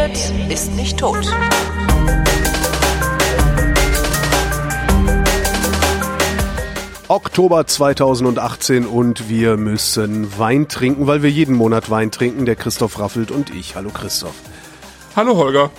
redet, ist nicht tot. Oktober 2018 und wir müssen Wein trinken, weil wir jeden Monat Wein trinken. Der Christoph Raffelt und ich. Hallo Christoph. Hallo Holger.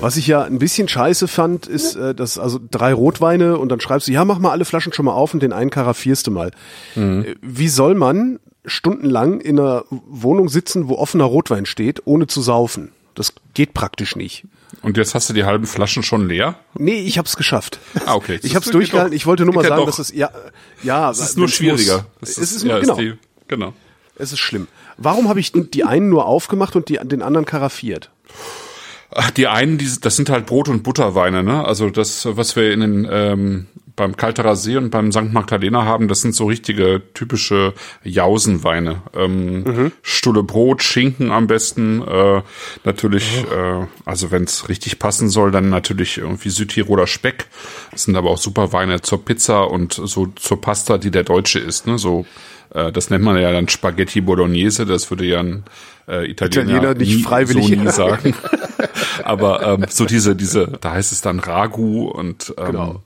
Was ich ja ein bisschen scheiße fand, ist, äh, dass also drei Rotweine und dann schreibst du, ja, mach mal alle Flaschen schon mal auf und den einen karaffierst du mal. Mhm. Wie soll man stundenlang in einer Wohnung sitzen, wo offener Rotwein steht, ohne zu saufen? Das geht praktisch nicht. Und jetzt hast du die halben Flaschen schon leer? Nee, ich hab's geschafft. Ah, okay. Ich hab's durchgehalten. Ich wollte nur mal sagen, dass es ja ja, es ist nur schwieriger. Es ist, ist, ja, genau. Ist die, genau. Es ist schlimm. Warum habe ich die einen nur aufgemacht und die, den anderen karaffiert? Ach, die einen, die, das sind halt Brot- und Butterweine, ne? Also das, was wir in den ähm, beim Kalterer See und beim St. Magdalena haben, das sind so richtige typische Jausenweine. Ähm, mhm. Stulle Brot, Schinken am besten. Äh, natürlich, oh. äh, also wenn es richtig passen soll, dann natürlich irgendwie Südtiroler Speck. Das sind aber auch super Weine zur Pizza und so zur Pasta, die der Deutsche isst, ne? So äh, das nennt man ja dann Spaghetti Bolognese, das würde ja ein äh, Italiener, Italiener nicht nie, freiwillig so nie sagen. aber ähm, so diese, diese, da heißt es dann Ragu und ähm, genau.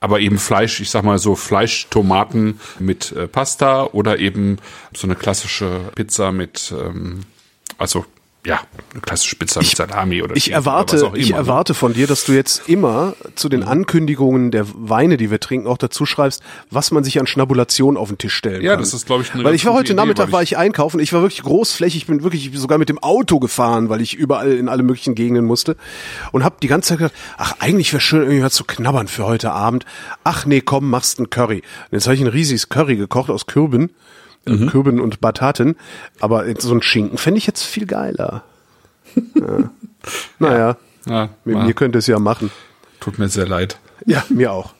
aber eben Fleisch, ich sag mal so Fleischtomaten mit äh, Pasta oder eben so eine klassische Pizza mit ähm, also ja, eine klassische Pizza ich, mit Salami oder Ich erwarte, oder ich ne? erwarte von dir, dass du jetzt immer zu den mhm. Ankündigungen der Weine, die wir trinken, auch dazu schreibst, was man sich an Schnabulation auf den Tisch stellen ja, kann. Ja, das ist glaube ich eine Weil ich war heute Idee, Nachmittag war ich einkaufen, ich war wirklich großflächig, ich bin wirklich sogar mit dem Auto gefahren, weil ich überall in alle möglichen Gegenden musste und habe die ganze Zeit gedacht, ach, eigentlich wäre schön irgendwie was zu knabbern für heute Abend. Ach nee, komm, machst ein Curry. Und jetzt habe ich ein riesiges Curry gekocht aus Kürben mhm. Kürben und Bataten. Aber so ein Schinken fände ich jetzt viel geiler. ja. Naja, ja, mit mir könnte es ja machen. Tut mir sehr leid. Ja, mir auch.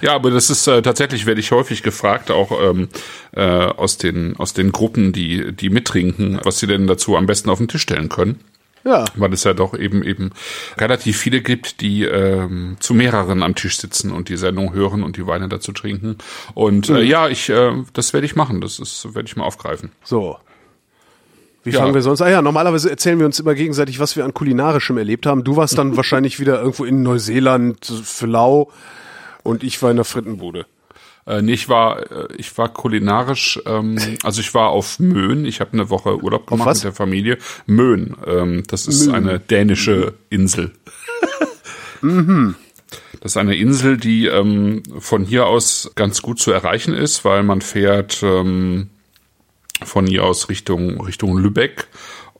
Ja, aber das ist äh, tatsächlich werde ich häufig gefragt, auch ähm, äh, aus den aus den Gruppen, die die mittrinken, was sie denn dazu am besten auf den Tisch stellen können. Ja. Weil es ja doch eben eben relativ viele gibt, die ähm, zu mehreren am Tisch sitzen und die Sendung hören und die Weine dazu trinken. Und äh, mhm. ja, ich, äh, das werde ich machen. Das ist, werde ich mal aufgreifen. So. Wie ja. fangen wir sonst? Ah ja, normalerweise erzählen wir uns immer gegenseitig, was wir an kulinarischem erlebt haben. Du warst dann wahrscheinlich wieder irgendwo in Neuseeland für Lau und ich war in der Frittenbude. Äh, nee, ich war, äh, ich war kulinarisch, ähm, also ich war auf Möhn. Ich habe eine Woche Urlaub gemacht mit der Familie. Möhn, ähm, das ist Möhn. eine dänische Insel. mhm. Das ist eine Insel, die ähm, von hier aus ganz gut zu erreichen ist, weil man fährt ähm, von hier aus Richtung Richtung Lübeck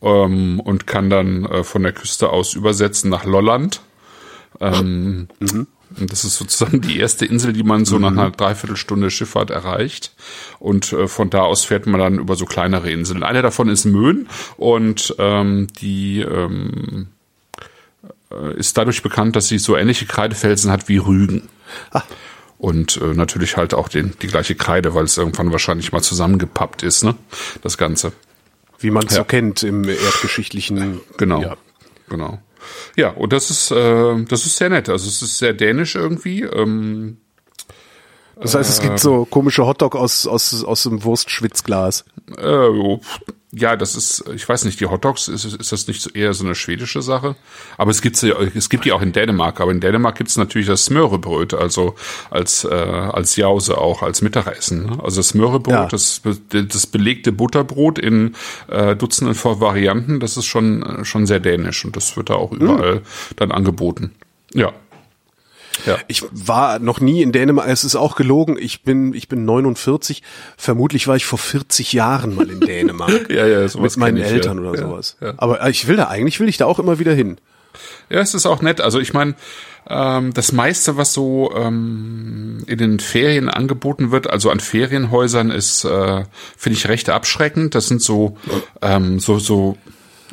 ähm, und kann dann äh, von der Küste aus übersetzen nach Lolland. Ähm, mhm. Das ist sozusagen die erste Insel, die man so nach mhm. einer Dreiviertelstunde Schifffahrt erreicht. Und äh, von da aus fährt man dann über so kleinere Inseln. Eine davon ist Möhn und ähm, die ähm, äh, ist dadurch bekannt, dass sie so ähnliche Kreidefelsen hat wie Rügen. Ah. Und äh, natürlich halt auch den, die gleiche Kreide, weil es irgendwann wahrscheinlich mal zusammengepappt ist, ne? Das Ganze. Wie man es ja. so kennt im erdgeschichtlichen. Genau. Ja. Genau. Ja, und das ist, äh, das ist sehr nett. Also es ist sehr dänisch irgendwie. Ähm, das heißt, es gibt so komische Hotdog aus, aus, aus dem Wurstschwitzglas. Äh, ja, das ist, ich weiß nicht, die Hotdogs, ist, ist das nicht eher so eine schwedische Sache? Aber es gibt sie, es gibt die auch in Dänemark. Aber in Dänemark gibt es natürlich das Smörebröt, also als, äh, als Jause auch, als Mittagessen. Ne? Also das Smörebröt, ja. das, das belegte Butterbrot in äh, Dutzenden von Varianten, das ist schon, schon sehr dänisch und das wird da auch überall hm. dann angeboten. Ja. Ja. Ich war noch nie in Dänemark. Es ist auch gelogen. Ich bin, ich bin 49. Vermutlich war ich vor 40 Jahren mal in Dänemark. ja, ja, sowas mit meinen ich, Eltern ja. oder ja, sowas. Ja. Aber ich will da eigentlich will ich da auch immer wieder hin. Ja, es ist auch nett. Also ich meine, ähm, das meiste, was so ähm, in den Ferien angeboten wird, also an Ferienhäusern, ist, äh, finde ich, recht abschreckend. Das sind so, ähm, so, so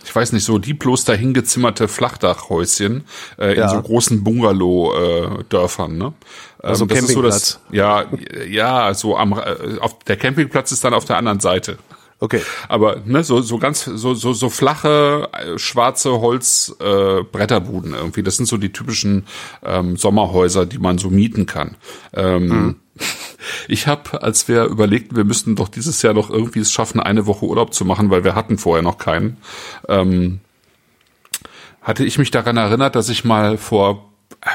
ich weiß nicht, so die bloß dahingezimmerte Flachdachhäuschen äh, ja. in so großen Bungalow-Dörfern, ne? Also ähm, das Campingplatz. Ist so das, ja, ja, so am äh, auf der Campingplatz ist dann auf der anderen Seite. Okay. Aber ne, so so ganz so so so flache äh, schwarze Holz äh, Bretterbuden irgendwie. Das sind so die typischen ähm, Sommerhäuser, die man so mieten kann. Ähm, mhm. Ich habe, als wir überlegten, wir müssten doch dieses Jahr noch irgendwie es schaffen, eine Woche Urlaub zu machen, weil wir hatten vorher noch keinen, ähm, hatte ich mich daran erinnert, dass ich mal vor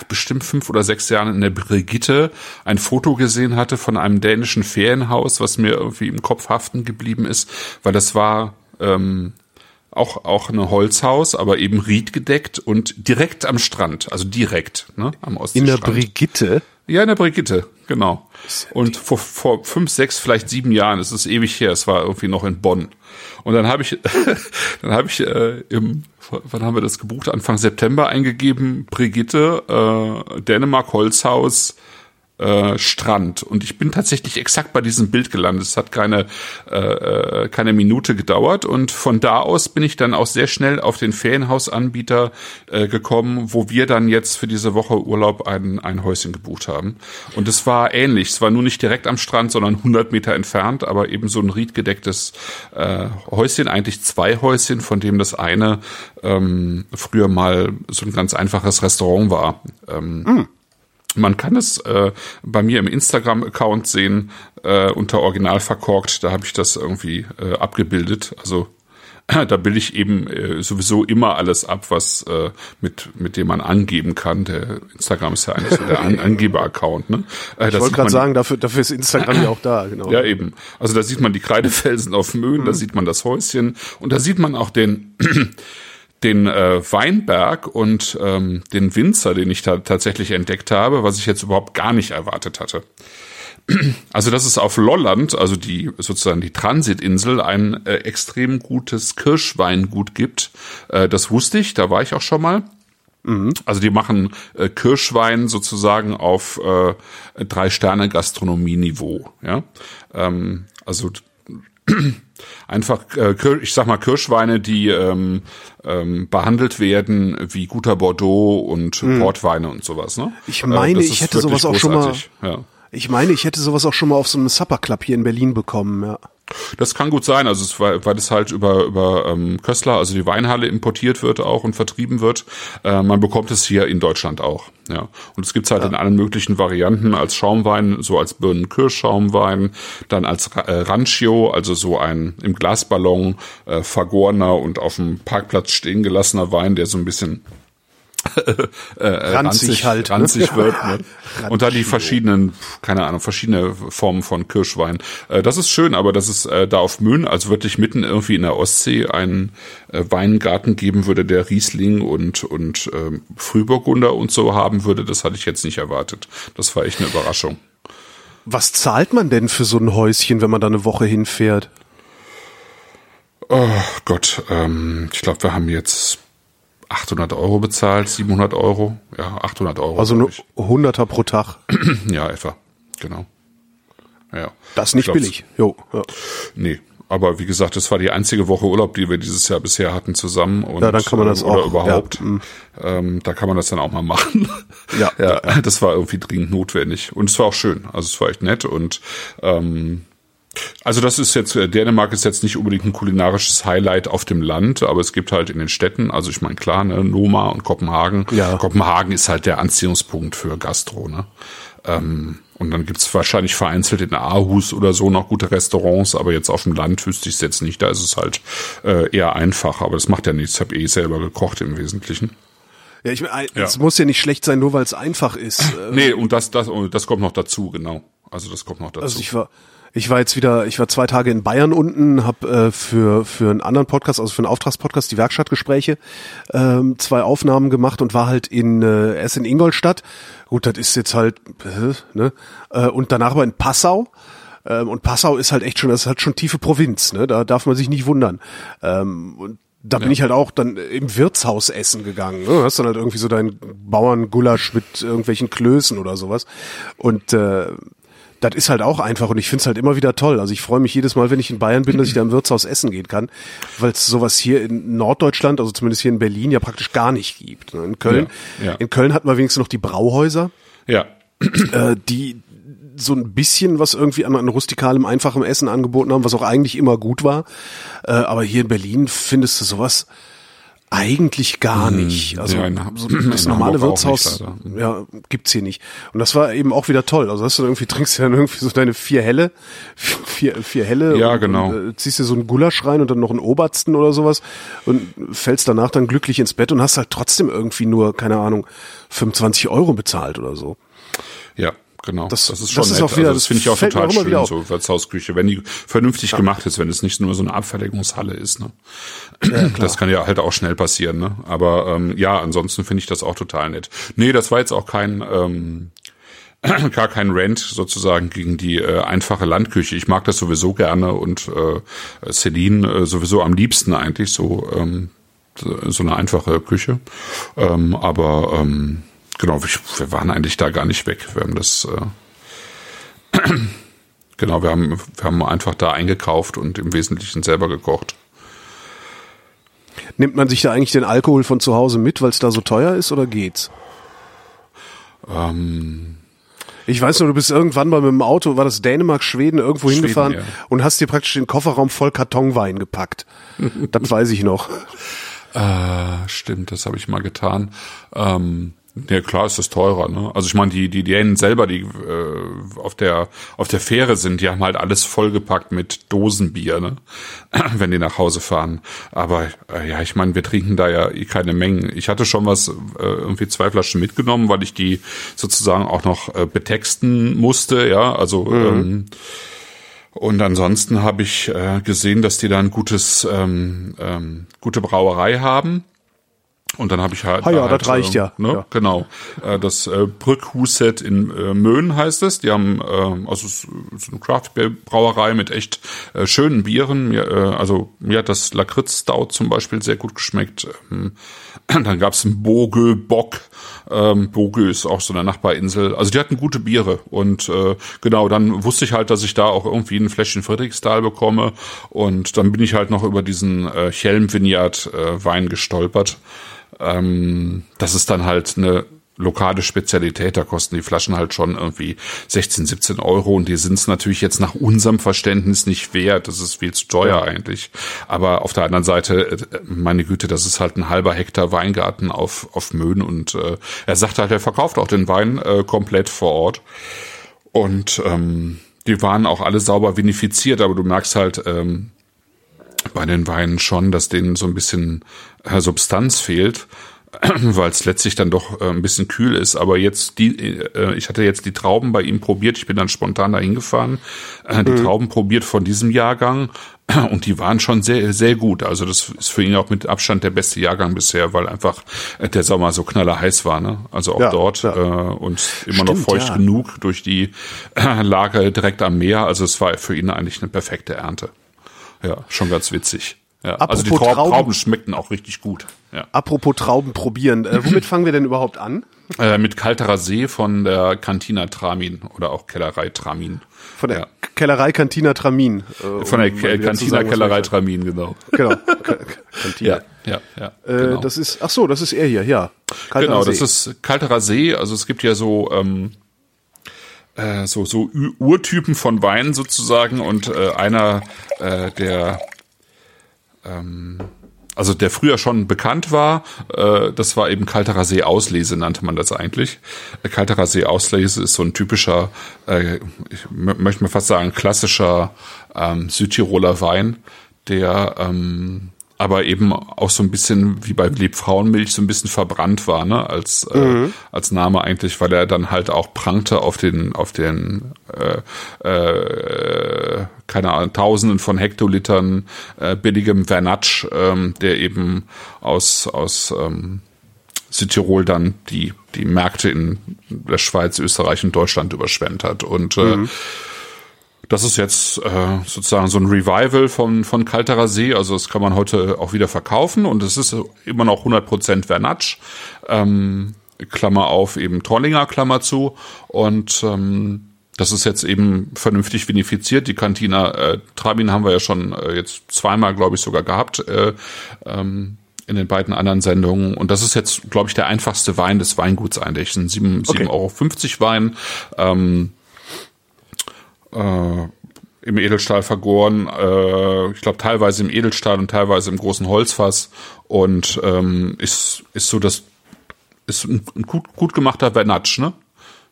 bestimmt fünf oder sechs Jahren in der Brigitte ein Foto gesehen hatte von einem dänischen Ferienhaus, was mir irgendwie im Kopf haften geblieben ist, weil das war ähm, auch auch ein Holzhaus, aber eben riedgedeckt und direkt am Strand, also direkt ne, am Ostseestrand. In der Brigitte? Ja, in der Brigitte, genau. Und vor, vor fünf, sechs, vielleicht sieben Jahren, es ist ewig her, es war irgendwie noch in Bonn. Und dann habe ich, dann habe ich äh, im, wann haben wir das gebucht? Anfang September eingegeben, Brigitte, äh, Dänemark Holzhaus, äh, Strand. Und ich bin tatsächlich exakt bei diesem Bild gelandet. Es hat keine, äh, äh, keine Minute gedauert. Und von da aus bin ich dann auch sehr schnell auf den Ferienhausanbieter äh, gekommen, wo wir dann jetzt für diese Woche Urlaub ein, ein Häuschen gebucht haben. Und es war ähnlich. Es war nur nicht direkt am Strand, sondern 100 Meter entfernt, aber eben so ein riedgedecktes äh, Häuschen, eigentlich zwei Häuschen, von dem das eine ähm, früher mal so ein ganz einfaches Restaurant war. Ähm, mm. Man kann es äh, bei mir im Instagram-Account sehen, äh, unter Original verkorkt, da habe ich das irgendwie äh, abgebildet. Also da bilde ich eben äh, sowieso immer alles ab, was äh, mit mit dem man angeben kann. Der Instagram ist ja eigentlich so der An Angeber-Account. Ne? Äh, ich wollte gerade sagen, dafür dafür ist Instagram ja auch da. Genau. Ja eben. Also da sieht man die Kreidefelsen auf Möhn, mhm. da sieht man das Häuschen und da sieht man auch den den äh, Weinberg und ähm, den Winzer, den ich da tatsächlich entdeckt habe, was ich jetzt überhaupt gar nicht erwartet hatte. Also, dass es auf Lolland, also die sozusagen die Transitinsel, ein äh, extrem gutes Kirschweingut gibt, äh, das wusste ich, da war ich auch schon mal. Mhm. Also die machen äh, Kirschwein sozusagen auf äh, drei Sterne Gastronomie-Niveau. Ja, ähm, also einfach, äh, ich sag mal, Kirschweine, die ähm, ähm, behandelt werden wie guter Bordeaux und mm. Portweine und sowas. Ne? Ich meine, äh, ich hätte sowas auch schon mal. Ja. Ich meine, ich hätte sowas auch schon mal auf so einem Supper Club hier in Berlin bekommen. Ja. Das kann gut sein, also es, weil, weil es halt über über ähm, Köstler, also die Weinhalle importiert wird auch und vertrieben wird. Äh, man bekommt es hier in Deutschland auch. Ja, und es gibt's halt ja. in allen möglichen Varianten als Schaumwein, so als Birnen-Kirschschaumwein, dann als äh, Rancio, also so ein im Glasballon äh, vergorener und auf dem Parkplatz stehen gelassener Wein, der so ein bisschen äh, ranzig, ranzig halt, ne? ranzig wird. Ne? und da die verschiedenen, keine Ahnung, verschiedene Formen von Kirschwein. Äh, das ist schön, aber dass es äh, da auf Möhn, also wirklich mitten irgendwie in der Ostsee, einen äh, Weingarten geben würde, der Riesling und und äh, Frühburgunder und so haben würde, das hatte ich jetzt nicht erwartet. Das war echt eine Überraschung. Was zahlt man denn für so ein Häuschen, wenn man da eine Woche hinfährt? Oh Gott, ähm, ich glaube, wir haben jetzt 800 Euro bezahlt, 700 Euro, ja, 800 Euro. Also nur 100er pro Tag. ja, etwa, genau. Ja. Das ist nicht billig. Jo, ja. Nee, aber wie gesagt, das war die einzige Woche Urlaub, die wir dieses Jahr bisher hatten zusammen. Und, ja, dann kann man das oder auch. überhaupt. Ja. Mhm. Ähm, da kann man das dann auch mal machen. Ja, ja, ja. Das war irgendwie dringend notwendig. Und es war auch schön. Also es war echt nett und ähm, also das ist jetzt, äh, Dänemark ist jetzt nicht unbedingt ein kulinarisches Highlight auf dem Land, aber es gibt halt in den Städten, also ich meine klar, ne, Noma und Kopenhagen. Ja. Kopenhagen ist halt der Anziehungspunkt für Gastro, ne? Ähm, und dann gibt's wahrscheinlich vereinzelt in Aarhus oder so noch gute Restaurants, aber jetzt auf dem Land wüsste ich es jetzt nicht. Da ist es halt äh, eher einfach, aber das macht ja nichts. Ich habe eh selber gekocht im Wesentlichen. Ja, ich meine, es ja. muss ja nicht schlecht sein, nur weil es einfach ist. nee, und das, das, das kommt noch dazu, genau. Also das kommt noch dazu. Also ich war, ich war jetzt wieder, ich war zwei Tage in Bayern unten, habe äh, für für einen anderen Podcast, also für einen Auftragspodcast, die Werkstattgespräche, ähm, zwei Aufnahmen gemacht und war halt in äh, erst in Ingolstadt. Gut, das ist jetzt halt, äh, ne? Äh, und danach aber in Passau. Ähm, und Passau ist halt echt schon, das ist halt schon tiefe Provinz, ne? Da darf man sich nicht wundern. Ähm, und da bin ja. ich halt auch dann im Wirtshaus essen gegangen. Ne? Hast dann halt irgendwie so deinen Bauerngulasch mit irgendwelchen Klößen oder sowas. Und äh, das ist halt auch einfach und ich finde es halt immer wieder toll. Also ich freue mich jedes Mal, wenn ich in Bayern bin, dass ich da im Wirtshaus essen gehen kann, weil es sowas hier in Norddeutschland, also zumindest hier in Berlin, ja praktisch gar nicht gibt. Ne? In Köln, ja, ja. in Köln hatten wir wenigstens noch die Brauhäuser, ja. äh, die so ein bisschen was irgendwie an, an rustikalem, einfachem Essen angeboten haben, was auch eigentlich immer gut war. Äh, aber hier in Berlin findest du sowas Eigentlich gar hm, nicht. Also ja, in, so, das normale Wirtshaus nicht, ja, gibt's hier nicht. Und das war eben auch wieder toll. Also hast du irgendwie trinkst du dann irgendwie so deine vier helle, vier, vier helle. Ja, und, genau. Und, äh, ziehst dir so einen Gulasch rein und dann noch einen Obersten oder sowas und fällst danach dann glücklich ins Bett und hast halt trotzdem irgendwie nur, keine Ahnung, 25 Euro bezahlt oder so. Genau. Das, das ist schon das ist auch wieder, also das finde ich auch total schön, so Wirtshausküche, wenn die vernünftig ja. gemacht ist, wenn es nicht nur so eine Abfertigungshalle ist. Ne? Ja, das kann ja halt auch schnell passieren. Ne? Aber ähm, ja, ansonsten finde ich das auch total nett. Nee, das war jetzt auch kein ähm, gar kein Rant sozusagen gegen die äh, einfache Landküche. Ich mag das sowieso gerne und äh, Celine äh, sowieso am liebsten eigentlich so ähm, so eine einfache Küche. Ähm, aber ähm, genau, wir, waren eigentlich da gar nicht weg. Wir haben das äh, genau, wir haben wir haben einfach da eingekauft und im Wesentlichen selber gekocht. Nimmt man sich da eigentlich den Alkohol von zu Hause mit, weil es da so teuer ist, oder geht's? Ähm, ich weiß nur, du bist irgendwann mal mit dem Auto, war das Dänemark, Schweden, irgendwo Schweden, hingefahren ja. und hast dir praktisch den Kofferraum voll Kartonwein gepackt. das weiß ich noch. Äh, stimmt, das habe ich mal getan. Ähm, ja, klar ist das teurer, ne? Also ich meine, die, die Dänen selber, die äh, auf der auf der Fähre sind, die haben halt alles vollgepackt mit Dosenbier, ne? Wenn die nach Hause fahren. Aber äh, ja, ich meine, wir trinken da ja eh keine Mengen. Ich hatte schon was, äh, irgendwie zwei Flaschen mitgenommen, weil ich die sozusagen auch noch äh, betexten musste, ja. Also mhm. ähm, und ansonsten habe ich äh, gesehen, dass die da ein gutes, ähm, ähm, gute Brauerei haben. Und dann habe ich halt. Ah ja, halt, das reicht äh, ja. Ne, ja. Genau. Äh, das äh, Brückhuset in äh, Möhn heißt es. Die haben äh, also so eine Craft-Brauerei mit echt äh, schönen Bieren. Mir, äh, also mir hat das Lakritz-Stout zum Beispiel sehr gut geschmeckt. Ähm, dann gab's einen Bogö Bock. Ähm, Bogö ist auch so eine Nachbarinsel. Also die hatten gute Biere. Und äh, genau, dann wusste ich halt, dass ich da auch irgendwie ein Fläschchen Friedrichsthal bekomme. Und dann bin ich halt noch über diesen äh, Chelm Vineyard äh, Wein gestolpert. Ähm, das ist dann halt eine lokale Spezialität, da kosten die Flaschen halt schon irgendwie 16, 17 Euro und die sind es natürlich jetzt nach unserem Verständnis nicht wert. Das ist viel zu teuer eigentlich. Aber auf der anderen Seite, äh, meine Güte, das ist halt ein halber Hektar Weingarten auf, auf Möhn und äh, er sagt halt, er verkauft auch den Wein äh, komplett vor Ort. Und ähm, die waren auch alle sauber vinifiziert, aber du merkst halt, ähm, bei den Weinen schon, dass denen so ein bisschen äh, Substanz fehlt, weil es letztlich dann doch äh, ein bisschen kühl ist. Aber jetzt die, äh, ich hatte jetzt die Trauben bei ihm probiert. Ich bin dann spontan da hingefahren, äh, die mhm. Trauben probiert von diesem Jahrgang und die waren schon sehr, sehr gut. Also das ist für ihn auch mit Abstand der beste Jahrgang bisher, weil einfach der Sommer so knaller heiß war. Ne? Also auch ja, dort ja. Äh, und immer Stimmt, noch feucht ja. genug durch die Lage direkt am Meer. Also es war für ihn eigentlich eine perfekte Ernte. Ja, schon ganz witzig. Ja, also die Traub, Trauben, Trauben schmeckten auch richtig gut. Ja. Apropos Trauben probieren, äh, womit fangen wir denn überhaupt an? Äh, mit Kalterer See von der Cantina Tramin oder auch Kellerei Tramin. Von der ja. Kellerei Cantina Tramin. Äh, von der um Cantina Kellerei Tramin, genau. Genau. Cantina. Ja, ja, ja. Äh, genau. Das ist, ach so, das ist er hier, ja. Kalterer genau, See. das ist Kalterer See. Also es gibt ja so ähm, äh, so so Urtypen von Wein sozusagen und äh, einer äh, der ähm, also der früher schon bekannt war, äh, das war eben Kalterer See Auslese, nannte man das eigentlich. Äh, Kalterer See Auslese ist so ein typischer, äh, ich möchte mal fast sagen, klassischer ähm, Südtiroler Wein, der ähm, aber eben auch so ein bisschen wie bei Liebfrauenmilch so ein bisschen verbrannt war, ne, als äh, mhm. als Name eigentlich, weil er dann halt auch prangte auf den auf den äh, äh, keine Ahnung Tausenden von Hektolitern äh, billigem Vernatsch, ähm, der eben aus aus ähm, Südtirol dann die die Märkte in der Schweiz, Österreich und Deutschland überschwemmt hat und äh, mhm. Das ist jetzt äh, sozusagen so ein Revival von, von Kalterer See. Also das kann man heute auch wieder verkaufen und es ist immer noch 100% Vernatsch. Ähm, Klammer auf, eben Trollinger, Klammer zu. Und ähm, das ist jetzt eben vernünftig vinifiziert. Die Cantina äh, Trabin haben wir ja schon äh, jetzt zweimal, glaube ich, sogar gehabt. Äh, ähm, in den beiden anderen Sendungen. Und das ist jetzt, glaube ich, der einfachste Wein des Weinguts eigentlich. Ein 7,50 okay. Euro Wein. Ähm, äh, im Edelstahl vergoren. Äh, ich glaube teilweise im Edelstahl und teilweise im großen Holzfass und ähm, ist ist so das ist ein, ein gut gut gemachter Vernatsch, ne?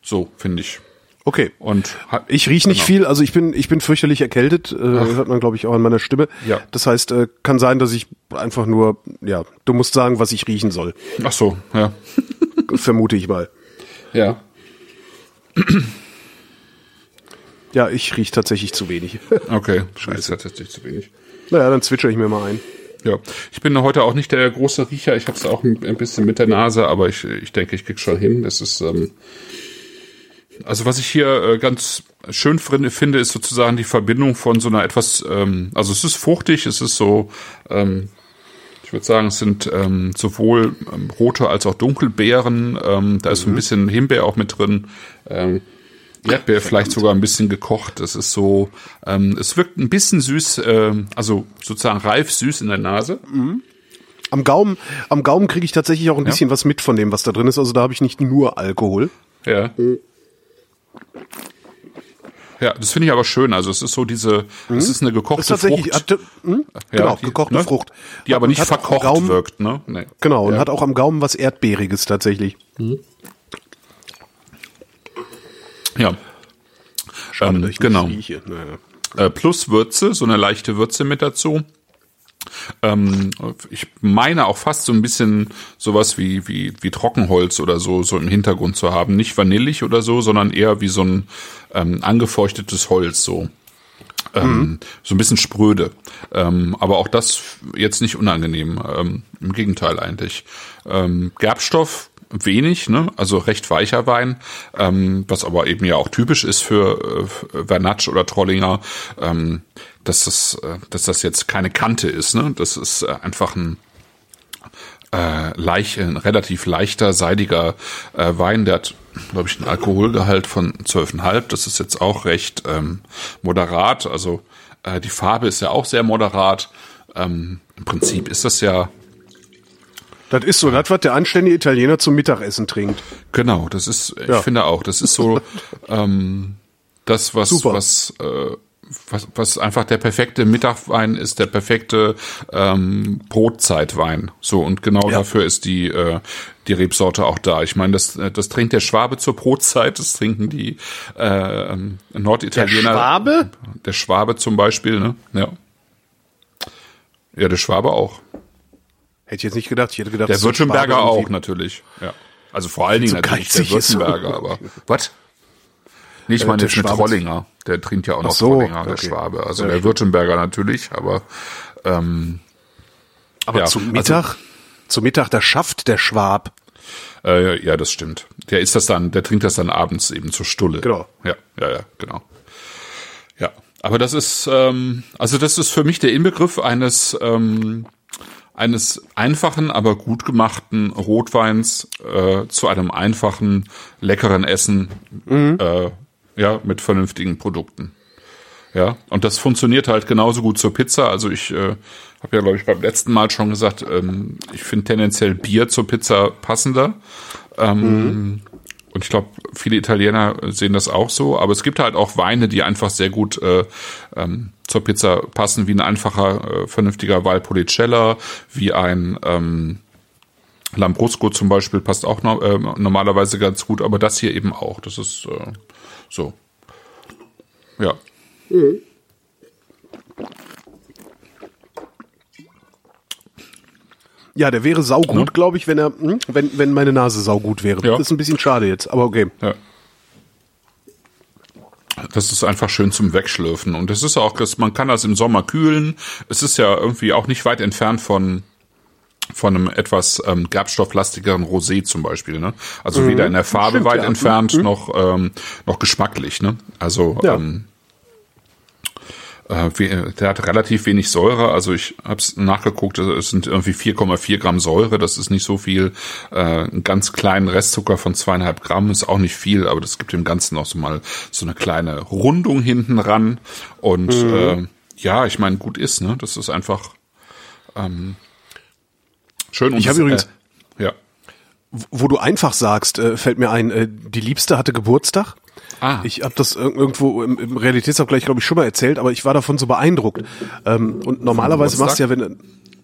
So finde ich. Okay. Und ich rieche nicht genau. viel, also ich bin ich bin fürchterlich erkältet, äh, hört man glaube ich auch an meiner Stimme. Ja. Das heißt, äh, kann sein, dass ich einfach nur ja, du musst sagen, was ich riechen soll. Ach so, ja. Vermute ich mal. Ja. Ja, ich rieche tatsächlich zu wenig. Okay, scheiße, tatsächlich zu wenig. Naja, dann zwitscher ich mir mal ein. Ja, ich bin heute auch nicht der große Riecher. Ich habe es auch ein, bisschen mit der Nase, aber ich, ich denke, ich krieg schon hin. Das ist ähm, also was ich hier äh, ganz schön finde, ist sozusagen die Verbindung von so einer etwas, ähm, also es ist fruchtig, es ist so, ähm, ich würde sagen, es sind ähm, sowohl ähm, rote als auch Dunkelbeeren. Ähm, da ist mhm. so ein bisschen Himbeer auch mit drin. Ähm, Erdbeer vielleicht sogar ein bisschen gekocht. Das ist so, ähm, es wirkt ein bisschen süß, äh, also sozusagen reif süß in der Nase. Mhm. Am Gaumen, am Gaumen kriege ich tatsächlich auch ein bisschen was mit von dem, was da drin ist. Also da habe ich nicht nur Alkohol. Ja. Mhm. Ja, das finde ich aber schön. Also es ist so diese, mhm. es ist eine gekochte ist tatsächlich, Frucht. Hat, mh, ja, genau, die, gekochte ne? Frucht. Die aber nicht verkocht Gaumen, wirkt, ne? Nee. Genau, und hat auch am Gaumen was Erdbeeriges tatsächlich. Mhm. Ja. Schade, ähm, genau. Naja. Äh, plus Würze, so eine leichte Würze mit dazu. Ähm, ich meine auch fast so ein bisschen sowas wie, wie, wie Trockenholz oder so, so im Hintergrund zu haben. Nicht vanillig oder so, sondern eher wie so ein ähm, angefeuchtetes Holz, so. Ähm, mhm. So ein bisschen spröde. Ähm, aber auch das jetzt nicht unangenehm. Ähm, Im Gegenteil eigentlich. Ähm, Gerbstoff wenig, ne? also recht weicher Wein, ähm, was aber eben ja auch typisch ist für äh, Vernatsch oder Trollinger, ähm, dass das, äh, dass das jetzt keine Kante ist, ne? Das ist äh, einfach ein äh, leicht, ein relativ leichter, seidiger äh, Wein, der hat, glaube ich, einen Alkoholgehalt von 12,5. Das ist jetzt auch recht ähm, moderat. Also äh, die Farbe ist ja auch sehr moderat. Ähm, Im Prinzip ist das ja das ist so, das, was der anständige Italiener zum Mittagessen trinkt. Genau, das ist, ich ja. finde auch, das ist so ähm, das, was, Super. was, äh, was, was einfach der perfekte Mittagwein ist, der perfekte ähm, Brotzeitwein. So, und genau ja. dafür ist die, äh, die Rebsorte auch da. Ich meine, das, das trinkt der Schwabe zur Brotzeit, das trinken die äh, Norditaliener. Der Schwabe? Der Schwabe zum Beispiel, ne? Ja. Ja, der Schwabe auch. Hätte ich jetzt nicht gedacht. Ich hätte gedacht, der Württemberger auch natürlich. Ja. Also vor allen Dingen so natürlich der Württemberger, aber was? Nee, ich äh, meine jetzt mit Trollinger. Der trinkt ja auch noch so, Trollinger, der okay. Schwabe. Also ja, der Württemberger natürlich, aber ähm, aber ja, zum Mittag, also, zum Mittag, da schafft der Schwab. Äh, ja, das stimmt. Der ist das dann, der trinkt das dann abends eben zur Stulle. Genau. Ja, ja, ja, genau. Ja, aber das ist, ähm, also das ist für mich der Inbegriff eines ähm, eines einfachen, aber gut gemachten Rotweins äh, zu einem einfachen, leckeren Essen, mhm. äh, ja, mit vernünftigen Produkten. Ja, und das funktioniert halt genauso gut zur Pizza. Also ich äh, habe ja, glaube ich, beim letzten Mal schon gesagt, ähm, ich finde tendenziell Bier zur Pizza passender. Ähm, mhm. Und ich glaube, viele Italiener sehen das auch so, aber es gibt halt auch Weine, die einfach sehr gut äh, ähm, zur Pizza passen, wie ein einfacher, äh, vernünftiger Valpolicella, wie ein ähm, Lambrusco zum Beispiel passt auch no, äh, normalerweise ganz gut, aber das hier eben auch. Das ist äh, so. Ja. Mhm. Ja, der wäre saugut, ja. glaube ich, wenn er, hm, wenn, wenn meine Nase saugut wäre. Ja. Das ist ein bisschen schade jetzt, aber okay. Ja. Das ist einfach schön zum Wegschlürfen. Und es ist auch, dass man kann das im Sommer kühlen. Es ist ja irgendwie auch nicht weit entfernt von von einem etwas ähm, gerbstofflastigeren Rosé zum Beispiel. Ne? Also mhm. weder in der Farbe Stimmt, weit ja. entfernt mhm. noch ähm, noch geschmacklich. Ne? Also ja. ähm, äh, der hat relativ wenig Säure, also ich habe es nachgeguckt, es sind irgendwie 4,4 Gramm Säure, das ist nicht so viel. Äh, einen ganz kleinen Restzucker von zweieinhalb Gramm ist auch nicht viel, aber das gibt dem Ganzen noch so mal so eine kleine Rundung hinten ran. Und mhm. äh, ja, ich meine, gut ist, ne? Das ist einfach ähm, schön. Und ich habe übrigens, äh, ja. Wo du einfach sagst, äh, fällt mir ein, äh, die Liebste hatte Geburtstag. Ah. Ich habe das irgendwo im, im Realitätsabgleich, glaube ich, schon mal erzählt, aber ich war davon so beeindruckt. Ähm, und normalerweise machst du ja, wenn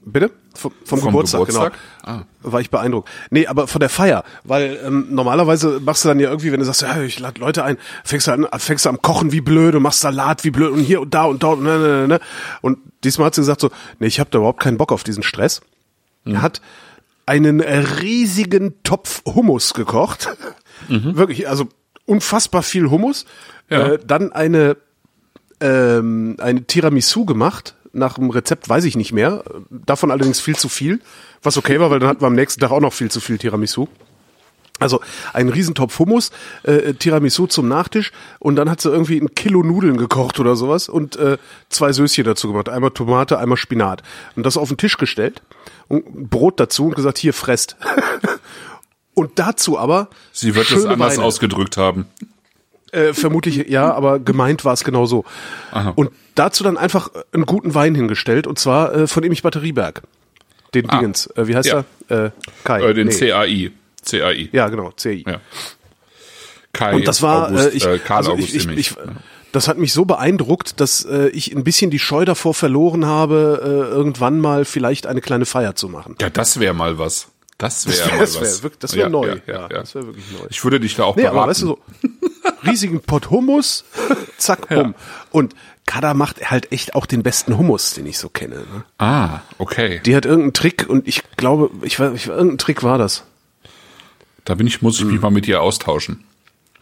Bitte? Vom, vom, vom Geburtstag, Geburtstag, genau. Ah. War ich beeindruckt. Nee, aber von der Feier, weil ähm, normalerweise machst du dann ja irgendwie, wenn du sagst, ja, ich lade Leute ein, fängst du an, fängst du am Kochen wie blöd und machst Salat wie blöd und hier und da und dort und ne, ne, ne. ne. Und diesmal hat sie gesagt so, nee, ich habe da überhaupt keinen Bock auf diesen Stress. Mhm. Er hat einen riesigen Topf Hummus gekocht. Mhm. Wirklich, also unfassbar viel Hummus. Ja. Äh, dann eine ähm, eine Tiramisu gemacht nach dem Rezept weiß ich nicht mehr. Davon allerdings viel zu viel, was okay war, weil dann hatten wir am nächsten Tag auch noch viel zu viel Tiramisu. Also ein Riesentopf Hummus, äh, Tiramisu zum Nachtisch und dann hat sie irgendwie ein Kilo Nudeln gekocht oder sowas und äh, zwei Söschen dazu gemacht. Einmal Tomate, einmal Spinat. Und das auf den Tisch gestellt und Brot dazu und gesagt, hier fresst. und dazu aber. Sie wird es anders Weine. ausgedrückt haben. Äh, vermutlich ja, aber gemeint war es genau so. Aha. Und dazu dann einfach einen guten Wein hingestellt und zwar äh, von Emich Batterieberg. Den ah. Dingens. Äh, wie heißt ja. er? Äh, Kai. Äh, den nee. CAI. CAI. Ja, genau, CAI. Ja. Kai und das war August, äh, ich, äh, Karl also August ich, ich, ich, das hat mich so beeindruckt, dass äh, ich ein bisschen die Scheu davor verloren habe, äh, irgendwann mal vielleicht eine kleine Feier zu machen. Ja, das wäre mal was. Das wäre wär, das wär, das wär ja, neu. Ja, ja, ja, das wäre wirklich neu. Ich würde dich da auch nee, beraten. Aber weißt du, so riesigen Pott Hummus, zack, bumm. Und Kada macht halt echt auch den besten Hummus, den ich so kenne. Ne? Ah, okay. Die hat irgendeinen Trick und ich glaube, ich weiß, ich, irgendein Trick war das. Da bin ich, muss ich mich hm. mal mit ihr austauschen.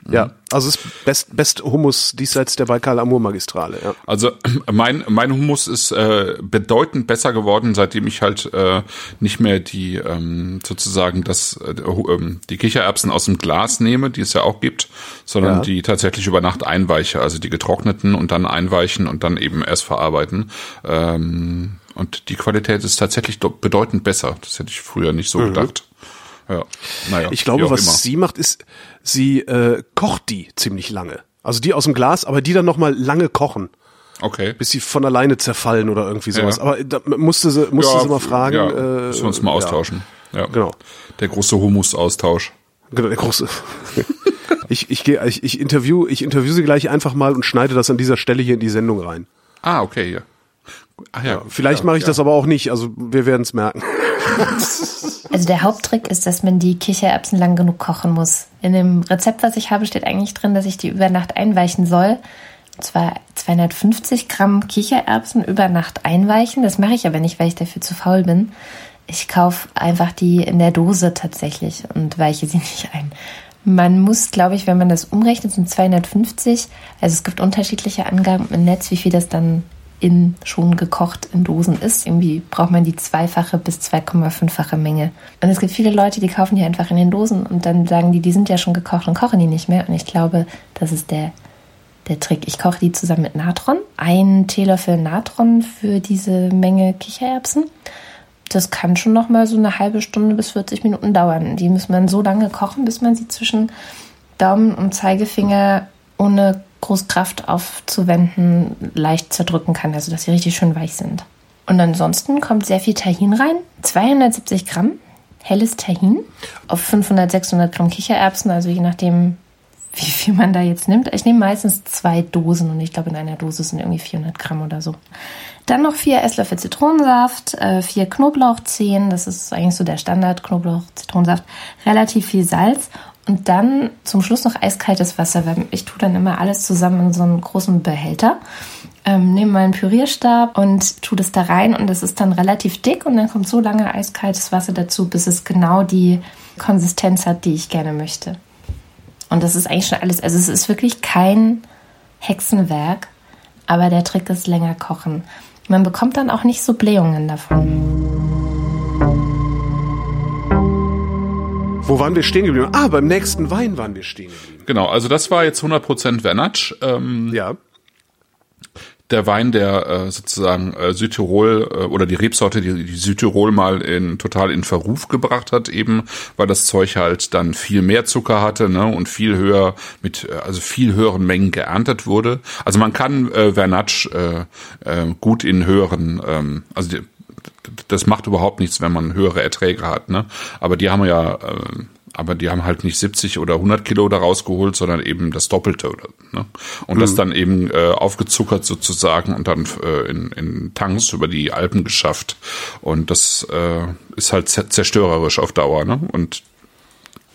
Ja, also es ist Best, Best Hummus diesseits der Baikal-Amur-Magistrale. Ja. Also mein, mein Hummus ist äh, bedeutend besser geworden, seitdem ich halt äh, nicht mehr die ähm, sozusagen das äh, ähm, die Kichererbsen aus dem Glas nehme, die es ja auch gibt, sondern ja. die tatsächlich über Nacht einweiche, also die getrockneten und dann einweichen und dann eben erst verarbeiten. Ähm, und die Qualität ist tatsächlich bedeutend besser. Das hätte ich früher nicht so mhm. gedacht. Ja. Naja, ich glaube, was immer. sie macht, ist, sie äh, kocht die ziemlich lange. Also die aus dem Glas, aber die dann nochmal lange kochen. Okay. Bis sie von alleine zerfallen oder irgendwie sowas. Ja. Aber da musste sie, musste ja, sie mal fragen. Ja, äh, müssen wir uns mal austauschen. Ja. Genau. Der große Humus-Austausch. Genau, der große. ich, ich, gehe, ich, ich interview, ich interview sie gleich einfach mal und schneide das an dieser Stelle hier in die Sendung rein. Ah, okay, ja. Ach ja. ja vielleicht ja, mache ich ja. das aber auch nicht, also wir werden es merken. Also der Haupttrick ist, dass man die Kichererbsen lang genug kochen muss. In dem Rezept, was ich habe, steht eigentlich drin, dass ich die über Nacht einweichen soll. Und zwar 250 Gramm Kichererbsen über Nacht einweichen. Das mache ich aber nicht, weil ich dafür zu faul bin. Ich kaufe einfach die in der Dose tatsächlich und weiche sie nicht ein. Man muss, glaube ich, wenn man das umrechnet, sind 250. Also es gibt unterschiedliche Angaben im Netz, wie viel das dann in schon gekocht in Dosen ist. Irgendwie braucht man die zweifache bis 2,5-fache Menge. Und es gibt viele Leute, die kaufen die einfach in den Dosen und dann sagen die, die sind ja schon gekocht und kochen die nicht mehr. Und ich glaube, das ist der, der Trick. Ich koche die zusammen mit Natron. Ein Teelöffel Natron für diese Menge Kichererbsen. Das kann schon noch mal so eine halbe Stunde bis 40 Minuten dauern. Die muss man so lange kochen, bis man sie zwischen Daumen und Zeigefinger ohne groß Kraft aufzuwenden, leicht zerdrücken kann, also dass sie richtig schön weich sind. Und ansonsten kommt sehr viel Tahin rein, 270 Gramm helles Tahin auf 500, 600 Gramm Kichererbsen, also je nachdem, wie viel man da jetzt nimmt. Ich nehme meistens zwei Dosen und ich glaube, in einer Dose sind irgendwie 400 Gramm oder so. Dann noch vier Esslöffel Zitronensaft, äh, vier Knoblauchzehen, das ist eigentlich so der Standard Knoblauch, Zitronensaft, relativ viel Salz und dann zum Schluss noch eiskaltes Wasser, weil ich tue dann immer alles zusammen in so einen großen Behälter. Ähm, nehme meinen Pürierstab und tue das da rein und das ist dann relativ dick und dann kommt so lange eiskaltes Wasser dazu, bis es genau die Konsistenz hat, die ich gerne möchte. Und das ist eigentlich schon alles. Also es ist wirklich kein Hexenwerk, aber der Trick ist länger kochen. Man bekommt dann auch nicht so Blähungen davon. Wo waren wir stehen geblieben? Ah, beim nächsten Wein waren wir stehen geblieben. Genau, also das war jetzt 100% Vernatsch. Ähm, ja. Der Wein, der äh, sozusagen äh, Südtirol äh, oder die Rebsorte, die, die Südtirol mal in total in Verruf gebracht hat, eben, weil das Zeug halt dann viel mehr Zucker hatte ne, und viel höher mit äh, also viel höheren Mengen geerntet wurde. Also man kann äh, Vernatsch äh, äh, gut in höheren, ähm, also die, das macht überhaupt nichts, wenn man höhere Erträge hat. Ne? Aber die haben ja, äh, aber die haben halt nicht 70 oder 100 Kilo da rausgeholt, sondern eben das Doppelte. Oder, ne? Und mhm. das dann eben äh, aufgezuckert sozusagen und dann äh, in, in Tanks über die Alpen geschafft. Und das äh, ist halt zerstörerisch auf Dauer. Ne? Und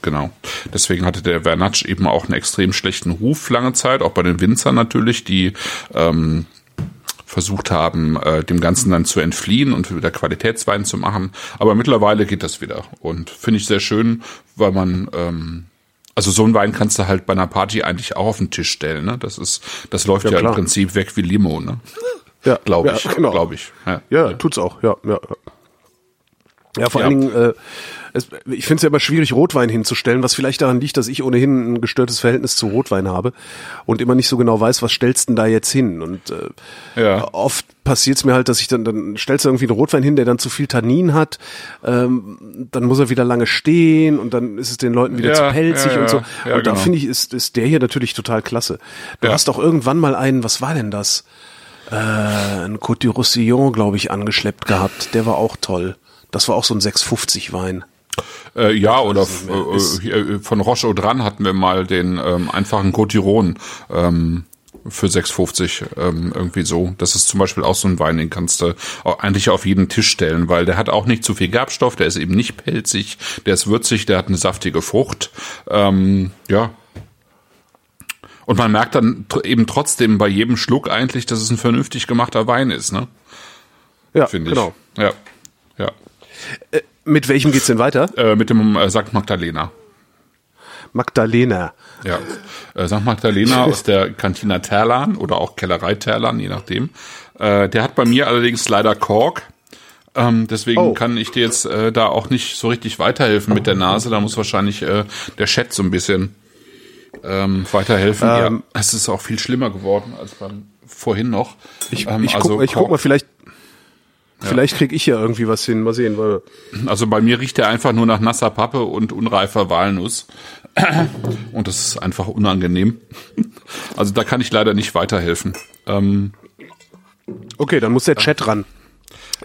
genau. Deswegen hatte der Vernatsch eben auch einen extrem schlechten Ruf lange Zeit, auch bei den Winzern natürlich, die ähm, versucht haben, äh, dem Ganzen dann zu entfliehen und wieder Qualitätswein zu machen. Aber mittlerweile geht das wieder und finde ich sehr schön, weil man ähm, also so einen Wein kannst du halt bei einer Party eigentlich auch auf den Tisch stellen. Ne? Das ist, das läuft ja, ja im Prinzip weg wie Limo. Ne? Ja, glaube ich. Ja, genau. Glaube ich. Ja. ja, tut's auch. Ja, ja. Ja, vor allen Dingen, äh, es, ich finde es ja immer schwierig, Rotwein hinzustellen, was vielleicht daran liegt, dass ich ohnehin ein gestörtes Verhältnis zu Rotwein habe und immer nicht so genau weiß, was stellst denn da jetzt hin. Und äh, ja. oft passiert es mir halt, dass ich dann, dann stellst du irgendwie einen Rotwein hin, der dann zu viel Tannin hat, ähm, dann muss er wieder lange stehen und dann ist es den Leuten wieder ja, zu pelzig ja, und so. und genau. da finde ich, ist, ist der hier natürlich total klasse. Du hast auch irgendwann mal einen, was war denn das? Äh, ein Côte du Roussillon, glaube ich, angeschleppt gehabt. Der war auch toll. Das war auch so ein 650 Wein. Äh, ja, oder äh, äh, von Roche Audran hatten wir mal den ähm, einfachen Cotiron ähm, für 6,50 ähm, irgendwie so. Das ist zum Beispiel auch so ein Wein, den kannst du eigentlich auf jeden Tisch stellen, weil der hat auch nicht zu viel Gerbstoff, der ist eben nicht pelzig, der ist würzig, der hat eine saftige Frucht. Ähm, ja. Und man merkt dann eben trotzdem bei jedem Schluck eigentlich, dass es ein vernünftig gemachter Wein ist, ne? Ja, Finde genau. Ja, ja. Mit welchem geht's denn weiter? Äh, mit dem äh, St. Magdalena. Magdalena. Ja. Äh, St. Magdalena aus der Cantina Terlan oder auch Kellerei Terlan, je nachdem. Äh, der hat bei mir allerdings leider Kork. Ähm, deswegen oh. kann ich dir jetzt äh, da auch nicht so richtig weiterhelfen mit der Nase. Da muss wahrscheinlich äh, der Chat so ein bisschen ähm, weiterhelfen. Ähm, ja, es ist auch viel schlimmer geworden als beim vorhin noch. Ich, ähm, ich, also guck, ich guck mal, vielleicht Vielleicht krieg ich ja irgendwie was hin. Mal sehen. Weil also bei mir riecht der einfach nur nach nasser Pappe und unreifer Walnuss. Und das ist einfach unangenehm. Also da kann ich leider nicht weiterhelfen. Ähm, okay, dann muss der Chat ran.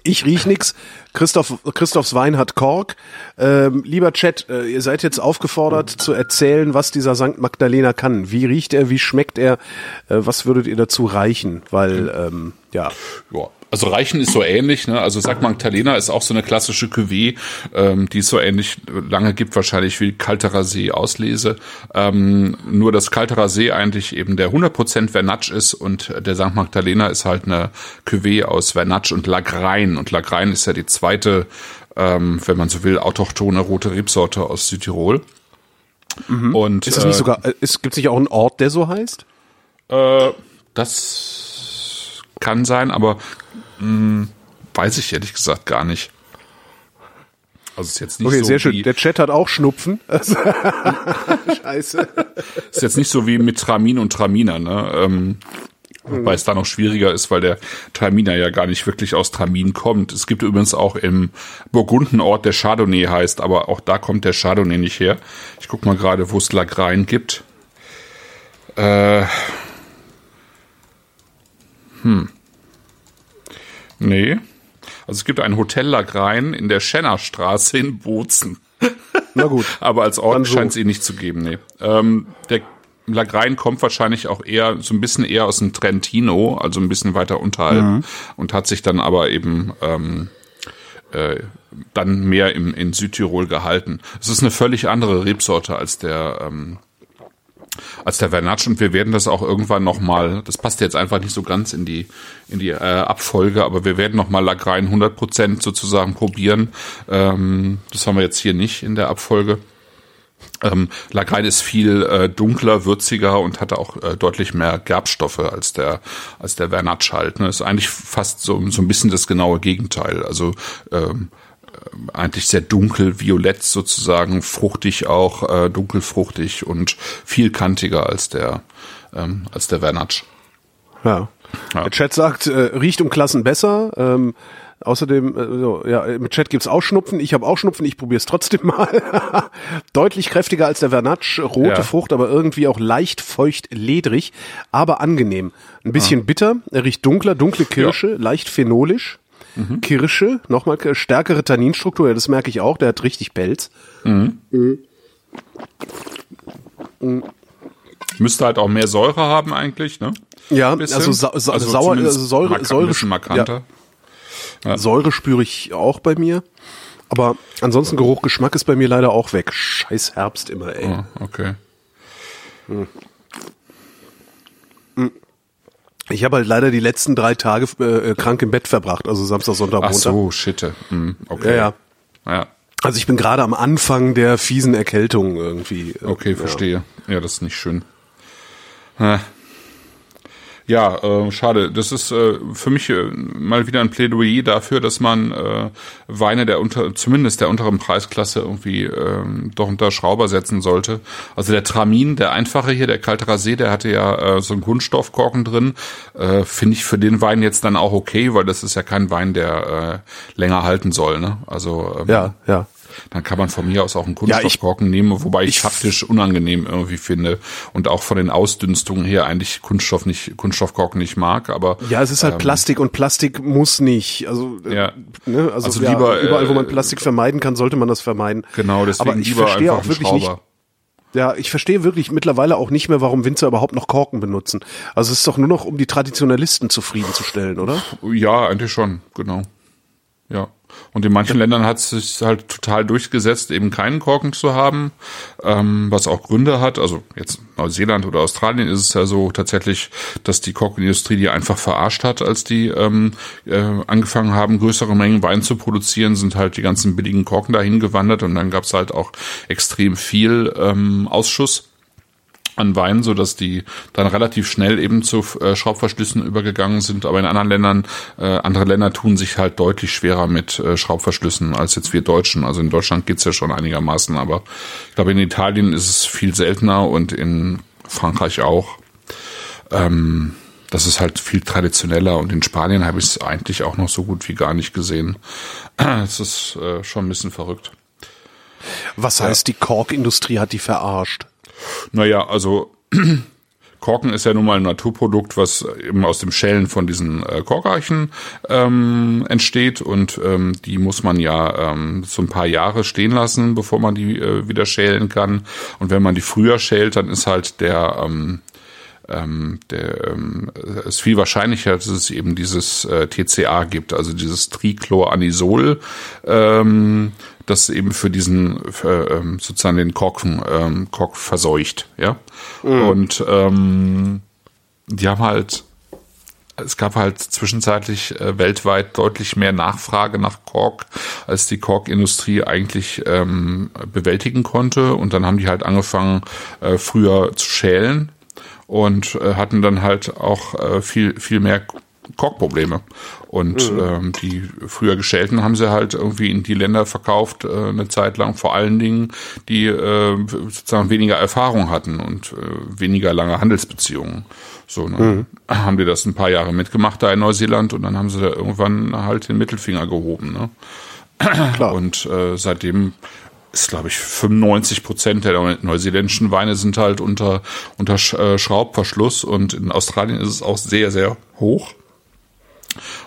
Ich riech nix. Christoph, Christophs Wein hat Kork. Ähm, lieber Chat, äh, ihr seid jetzt aufgefordert zu erzählen, was dieser St. Magdalena kann. Wie riecht er? Wie schmeckt er? Äh, was würdet ihr dazu reichen? Weil, ähm, ja. Ja, also Reichen ist so ähnlich, ne? Also St. Magdalena ist auch so eine klassische Cuvée, ähm, die es so ähnlich lange gibt, wahrscheinlich wie Kalterer See Auslese. Ähm, nur dass Kalterer See eigentlich eben der 100% Vernatsch ist und der St. Magdalena ist halt eine Cuvée aus Vernatsch und Lagrein. Und Lagrein ist ja die zweite, ähm, wenn man so will, autochtone rote Rebsorte aus Südtirol. Mhm. Und, ist es nicht äh, sogar, äh, ist, gibt es nicht auch einen Ort, der so heißt? Äh, das kann sein, aber hm, weiß ich ehrlich gesagt gar nicht. Also ist jetzt nicht okay, so sehr schön. Der Chat hat auch Schnupfen. Scheiße. Ist jetzt nicht so wie mit Tramin und Traminer, ne? Ähm, Wobei es da noch schwieriger ist, weil der Traminer ja gar nicht wirklich aus Tramin kommt. Es gibt übrigens auch im Burgundenort, der Chardonnay heißt, aber auch da kommt der Chardonnay nicht her. Ich guck mal gerade, wo es Lagrein gibt. Äh, hm. Nee. Also es gibt ein Hotel Lagrein in der Schennerstraße in Bozen. Na gut. Aber als Ort so. scheint es ihn nicht zu geben, nee. Ähm, der Lagrein kommt wahrscheinlich auch eher, so ein bisschen eher aus dem Trentino, also ein bisschen weiter unterhalb mhm. und hat sich dann aber eben ähm, äh, dann mehr im, in Südtirol gehalten. Es ist eine völlig andere Rebsorte als der ähm, als der Vernatsch und wir werden das auch irgendwann nochmal, das passt jetzt einfach nicht so ganz in die, in die äh, Abfolge, aber wir werden nochmal Lagrein 100% sozusagen probieren. Ähm, das haben wir jetzt hier nicht in der Abfolge. Ähm, Lagrein ist viel äh, dunkler, würziger und hat auch äh, deutlich mehr Gerbstoffe als der als der Vernatsch halt. Ne? Ist eigentlich fast so so ein bisschen das genaue Gegenteil. Also ähm, äh, eigentlich sehr dunkel, violett sozusagen, fruchtig auch, äh, dunkelfruchtig und viel kantiger als der, ähm, als der Vernatsch. Ja. ja. Der Chat sagt, äh, riecht um Klassen besser. Ähm, außerdem, äh, so, ja, im Chat gibt's auch Schnupfen. Ich habe auch Schnupfen, ich probiere es trotzdem mal. Deutlich kräftiger als der Vernatsch, rote ja. Frucht, aber irgendwie auch leicht feucht, ledrig, aber angenehm. Ein bisschen ah. bitter, er riecht dunkler, dunkle Kirsche, ja. leicht phenolisch. Mhm. Kirsche, nochmal stärkere Tanninstruktur, ja, das merke ich auch, der hat richtig Pelz. Mhm. Mhm. Müsste halt auch mehr Säure haben eigentlich, ne? Ja, also, sa sa also sauer, also Säure, Säure, markanter. Ja. Ja. Säure spüre ich auch bei mir. Aber ansonsten Geruch, Geschmack ist bei mir leider auch weg. Scheiß Herbst immer, ey. Oh, okay. Hm. Ich habe halt leider die letzten drei Tage äh, krank im Bett verbracht, also Samstag, Sonntag, Montag. Ach so, shit. Hm, okay. Ja, ja. ja. Also ich bin gerade am Anfang der fiesen Erkältung irgendwie. Okay, verstehe. Ja, ja das ist nicht schön. Ja, äh, schade. Das ist äh, für mich äh, mal wieder ein Plädoyer dafür, dass man äh, Weine der unter, zumindest der unteren Preisklasse irgendwie äh, doch unter Schrauber setzen sollte. Also der Tramin, der einfache hier, der kalte Rasé, der hatte ja äh, so einen Kunststoffkorken drin. Äh, Finde ich für den Wein jetzt dann auch okay, weil das ist ja kein Wein, der äh, länger halten soll. Ne? Also ähm, ja, ja. Dann kann man von mir aus auch einen Kunststoffkorken ja, nehmen, wobei ich, ich faktisch unangenehm irgendwie finde und auch von den Ausdünstungen her eigentlich Kunststoff nicht, Kunststoffkorken nicht mag, aber. Ja, es ist halt ähm, Plastik und Plastik muss nicht. Also, äh, ja. ne? also, also lieber, überall, wo man äh, Plastik vermeiden kann, sollte man das vermeiden. Genau, deswegen aber ich lieber verstehe auch wirklich Schrauber. nicht. Ja, ich verstehe wirklich mittlerweile auch nicht mehr, warum Winzer überhaupt noch Korken benutzen. Also es ist doch nur noch, um die Traditionalisten zufriedenzustellen, oder? Ja, eigentlich schon, genau. Ja. Und in manchen Ländern hat es sich halt total durchgesetzt, eben keinen Korken zu haben, ähm, was auch Gründe hat. Also jetzt Neuseeland oder Australien ist es ja so tatsächlich, dass die Korkenindustrie die einfach verarscht hat, als die ähm, äh, angefangen haben, größere Mengen Wein zu produzieren, sind halt die ganzen billigen Korken dahin gewandert und dann gab es halt auch extrem viel ähm, Ausschuss an Wein, so dass die dann relativ schnell eben zu äh, Schraubverschlüssen übergegangen sind. Aber in anderen Ländern, äh, andere Länder tun sich halt deutlich schwerer mit äh, Schraubverschlüssen als jetzt wir Deutschen. Also in Deutschland geht's ja schon einigermaßen, aber ich glaube in Italien ist es viel seltener und in Frankreich auch. Ähm, das ist halt viel traditioneller und in Spanien habe ich es eigentlich auch noch so gut wie gar nicht gesehen. Es ist äh, schon ein bisschen verrückt. Was heißt, die Korkindustrie hat die verarscht? Naja, also Korken ist ja nun mal ein Naturprodukt, was eben aus dem Schälen von diesen äh, Korkeichen ähm, entsteht und ähm, die muss man ja ähm, so ein paar Jahre stehen lassen, bevor man die äh, wieder schälen kann. Und wenn man die früher schält, dann ist halt der ähm, ähm, der, ähm, ist viel wahrscheinlicher, dass es eben dieses äh, TCA gibt, also dieses Trichloranisol, ähm, das eben für diesen für, ähm, sozusagen den Korken ähm, Kork verseucht, ja. Mhm. Und ähm, die haben halt es gab halt zwischenzeitlich äh, weltweit deutlich mehr Nachfrage nach Kork, als die Korkindustrie eigentlich ähm, bewältigen konnte. Und dann haben die halt angefangen, äh, früher zu schälen und äh, hatten dann halt auch äh, viel, viel mehr Korkprobleme. Und mhm. ähm, die früher Geschälten haben sie halt irgendwie in die Länder verkauft, äh, eine Zeit lang, vor allen Dingen, die äh, sozusagen weniger Erfahrung hatten und äh, weniger lange Handelsbeziehungen. So, ne? Mhm. haben die das ein paar Jahre mitgemacht da in Neuseeland und dann haben sie da irgendwann halt den Mittelfinger gehoben. Ne? Klar. Und äh, seitdem ist, glaube ich, 95 Prozent der neuseeländischen Weine sind halt unter, unter äh, Schraubverschluss und in Australien ist es auch sehr, sehr hoch.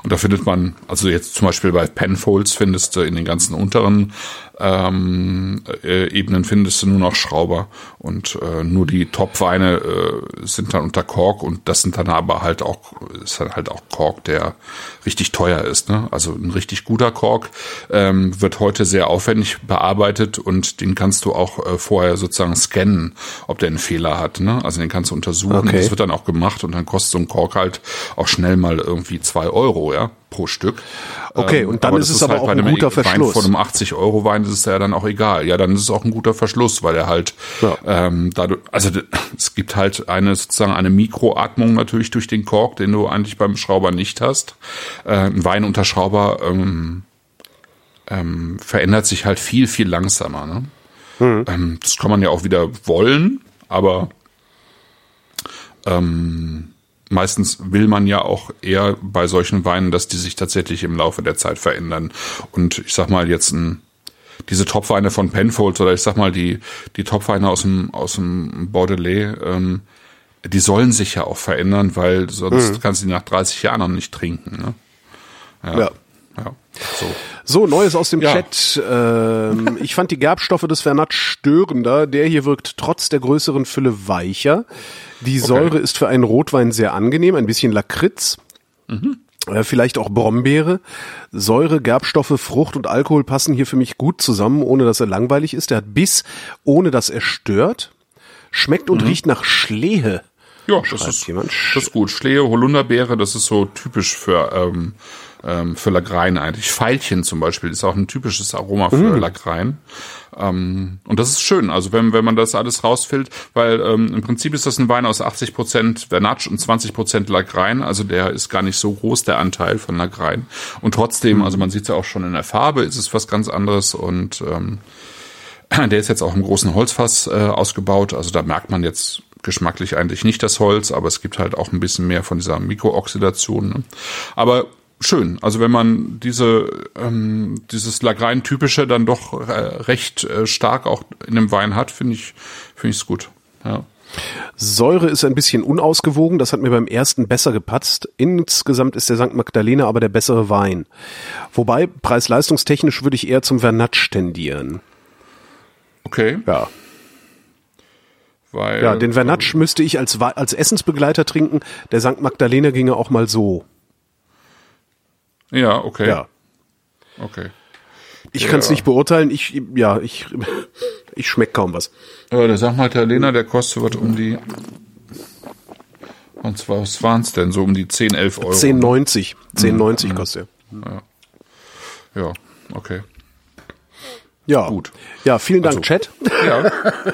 Und da findet man, also jetzt zum Beispiel bei Penfolds findest du in den ganzen unteren ähm, äh, Ebenen findest du nur noch Schrauber und äh, nur die Top-Weine äh, sind dann unter Kork und das sind dann aber halt auch, ist dann halt auch Kork, der richtig teuer ist. Ne? Also ein richtig guter Kork ähm, wird heute sehr aufwendig bearbeitet und den kannst du auch äh, vorher sozusagen scannen, ob der einen Fehler hat. Ne? Also den kannst du untersuchen. Okay. Das wird dann auch gemacht und dann kostet so ein Kork halt auch schnell mal irgendwie zwei Euro, ja pro Stück. Okay, ähm, und dann ist es aber halt auch ein guter Verschluss. Wein von einem 80 Euro Wein ist es ja dann auch egal. Ja, dann ist es auch ein guter Verschluss, weil er halt, ja. ähm, dadurch, also es gibt halt eine sozusagen eine Mikroatmung natürlich durch den Kork, den du eigentlich beim Schrauber nicht hast. Äh, ein Wein unter Schrauber ähm, ähm, verändert sich halt viel viel langsamer. Ne? Mhm. Ähm, das kann man ja auch wieder wollen, aber ähm, meistens will man ja auch eher bei solchen Weinen, dass die sich tatsächlich im Laufe der Zeit verändern. Und ich sag mal jetzt ein, diese Topweine von Penfolds oder ich sag mal die, die Topweine aus dem, aus dem Bordelais, ähm, die sollen sich ja auch verändern, weil sonst mhm. kannst du die nach 30 Jahren noch nicht trinken. Ne? Ja. ja. ja. So. so, Neues aus dem ja. Chat. Ähm, ich fand die Gerbstoffe des Vernat störender. Der hier wirkt trotz der größeren Fülle weicher. Die Säure okay. ist für einen Rotwein sehr angenehm, ein bisschen Lakritz. Mhm. Äh, vielleicht auch Brombeere. Säure, Gerbstoffe, Frucht und Alkohol passen hier für mich gut zusammen, ohne dass er langweilig ist. Der hat Biss, ohne dass er stört. Schmeckt und mhm. riecht nach Schlehe. Ja, das ist, jemand. das ist gut. Schlehe, Holunderbeere, das ist so typisch für ähm, ähm, für Lagrein eigentlich. Veilchen zum Beispiel ist auch ein typisches Aroma für mm. Lagrein. Ähm, und das ist schön, also wenn, wenn man das alles rausfällt, weil ähm, im Prinzip ist das ein Wein aus 80 Prozent Vernatsch und 20 Prozent Lagrein, also der ist gar nicht so groß, der Anteil von Lagrein. Und trotzdem, also man sieht es ja auch schon in der Farbe, ist es was ganz anderes und ähm, der ist jetzt auch im großen Holzfass äh, ausgebaut, also da merkt man jetzt geschmacklich eigentlich nicht das Holz, aber es gibt halt auch ein bisschen mehr von dieser Mikrooxidation. Ne? Aber schön. Also wenn man diese ähm, dieses Lagrein-typische dann doch äh, recht äh, stark auch in dem Wein hat, finde ich finde ich es gut. Ja. Säure ist ein bisschen unausgewogen, das hat mir beim ersten besser gepatzt. Insgesamt ist der St. Magdalena aber der bessere Wein. Wobei, preis-leistungstechnisch würde ich eher zum Vernatsch tendieren. Okay. Ja. Weil, ja, den Vernatsch müsste ich als, als Essensbegleiter trinken. Der St. Magdalena ginge auch mal so. Ja, okay. Ja. Okay. Ich ja. kann es nicht beurteilen. Ich, ja, ich, ich schmeck kaum was. Ja, der St. Magdalena, der kostet was um die, und zwar, was waren es denn? So um die 10, 11 Euro. 10,90. 10,90 mhm. kostet er. Ja. ja, okay. Ja, gut. Ja, vielen Dank, also, Chat. Ja,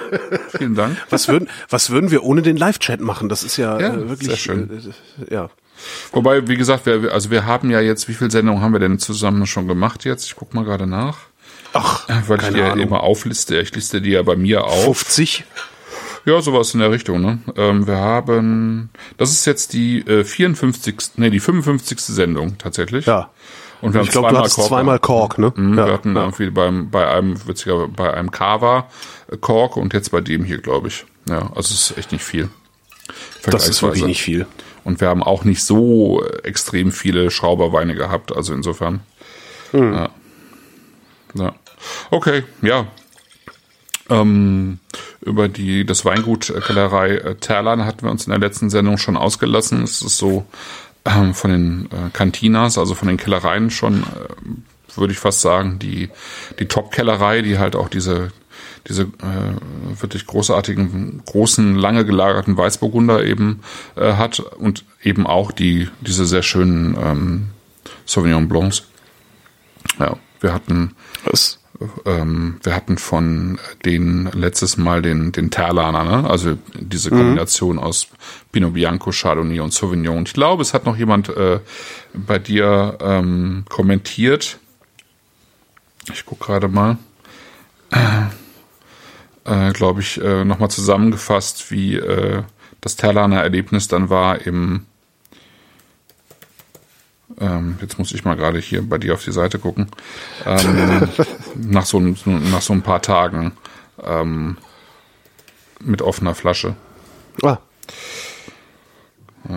vielen Dank. Was würden, was würden wir ohne den Live-Chat machen? Das ist ja, ja äh, wirklich, sehr schön. Äh, ja. Wobei, wie gesagt, wir, also wir haben ja jetzt, wie viele Sendungen haben wir denn zusammen schon gemacht jetzt? Ich guck mal gerade nach. Ach, äh, weil ich die ja immer aufliste. Ich liste die ja bei mir auf. 50? Ja, sowas in der Richtung. Ne? Ähm, wir haben, das ist jetzt die äh, 54. Nee, die 55. Sendung tatsächlich. Ja. Und wir ich haben glaub, zweimal, Kork, zweimal Kork, ne? Mhm, ja, wir hatten ja. irgendwie beim, bei einem, witziger, bei einem Kava äh, Kork und jetzt bei dem hier, glaube ich. Ja, also es ist echt nicht viel. Das ist wirklich nicht viel. Und wir haben auch nicht so extrem viele Schrauberweine gehabt, also insofern. Hm. Ja. ja. Okay, ja. Ähm, über die, das Weingut äh, Kellerei äh, Terlan hatten wir uns in der letzten Sendung schon ausgelassen. Es ist so ähm, von den äh, Cantinas, also von den Kellereien schon, äh, würde ich fast sagen, die, die Top-Kellerei, die halt auch diese, diese äh, wirklich großartigen, großen, lange gelagerten Weißburgunder eben äh, hat und eben auch die, diese sehr schönen ähm, Sauvignon Blancs. Ja, wir hatten Was? ähm, wir hatten von den letztes Mal den, den Terlaner, ne? also diese mhm. Kombination mhm. aus Pinot Bianco, Chardonnay und Sauvignon. ich glaube, es hat noch jemand äh, bei dir ähm, kommentiert. Ich gucke gerade mal. Äh, glaube ich, äh, nochmal zusammengefasst, wie äh, das Terlaner Erlebnis dann war im ähm, jetzt muss ich mal gerade hier bei dir auf die Seite gucken, ähm, nach, so, nach so ein paar Tagen ähm, mit offener Flasche. Ah.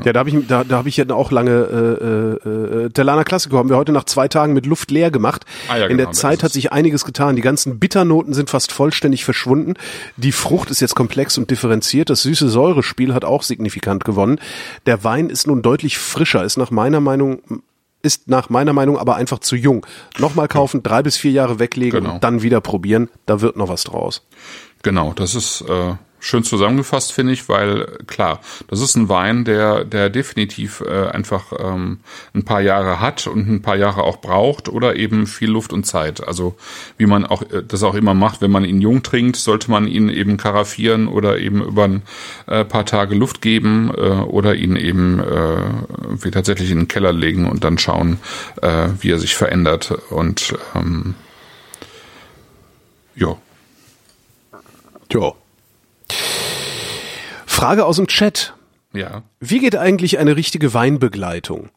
Ja, da habe ich, da, da hab ich ja auch lange äh, äh, äh Telana Classico haben wir heute nach zwei Tagen mit Luft leer gemacht. Ah, ja, In genau, der Zeit hat sich einiges getan. Die ganzen Bitternoten sind fast vollständig verschwunden. Die Frucht ist jetzt komplex und differenziert. Das süße Säurespiel hat auch signifikant gewonnen. Der Wein ist nun deutlich frischer, ist nach meiner Meinung ist nach meiner Meinung aber einfach zu jung. Nochmal kaufen, drei bis vier Jahre weglegen genau. und dann wieder probieren. Da wird noch was draus. Genau, das ist äh, schön zusammengefasst, finde ich, weil klar, das ist ein Wein, der, der definitiv äh, einfach ähm, ein paar Jahre hat und ein paar Jahre auch braucht oder eben viel Luft und Zeit. Also wie man auch äh, das auch immer macht, wenn man ihn jung trinkt, sollte man ihn eben karaffieren oder eben über ein äh, paar Tage Luft geben äh, oder ihn eben äh, wie tatsächlich in den Keller legen und dann schauen, äh, wie er sich verändert und ähm, ja. Ja. Frage aus dem Chat. Ja. Wie geht eigentlich eine richtige Weinbegleitung?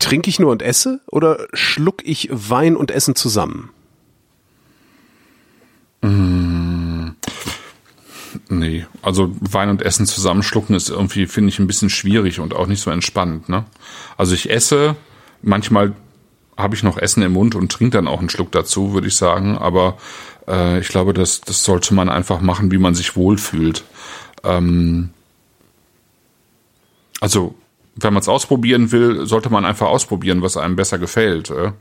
Trinke ich nur und esse oder schluck ich Wein und Essen zusammen? Mmh. Nee, also Wein und Essen zusammenschlucken ist irgendwie, finde ich, ein bisschen schwierig und auch nicht so entspannt. Ne? Also ich esse manchmal habe ich noch Essen im Mund und trinke dann auch einen Schluck dazu, würde ich sagen. Aber äh, ich glaube, das, das sollte man einfach machen, wie man sich wohlfühlt. Ähm, also wenn man es ausprobieren will, sollte man einfach ausprobieren, was einem besser gefällt. Äh.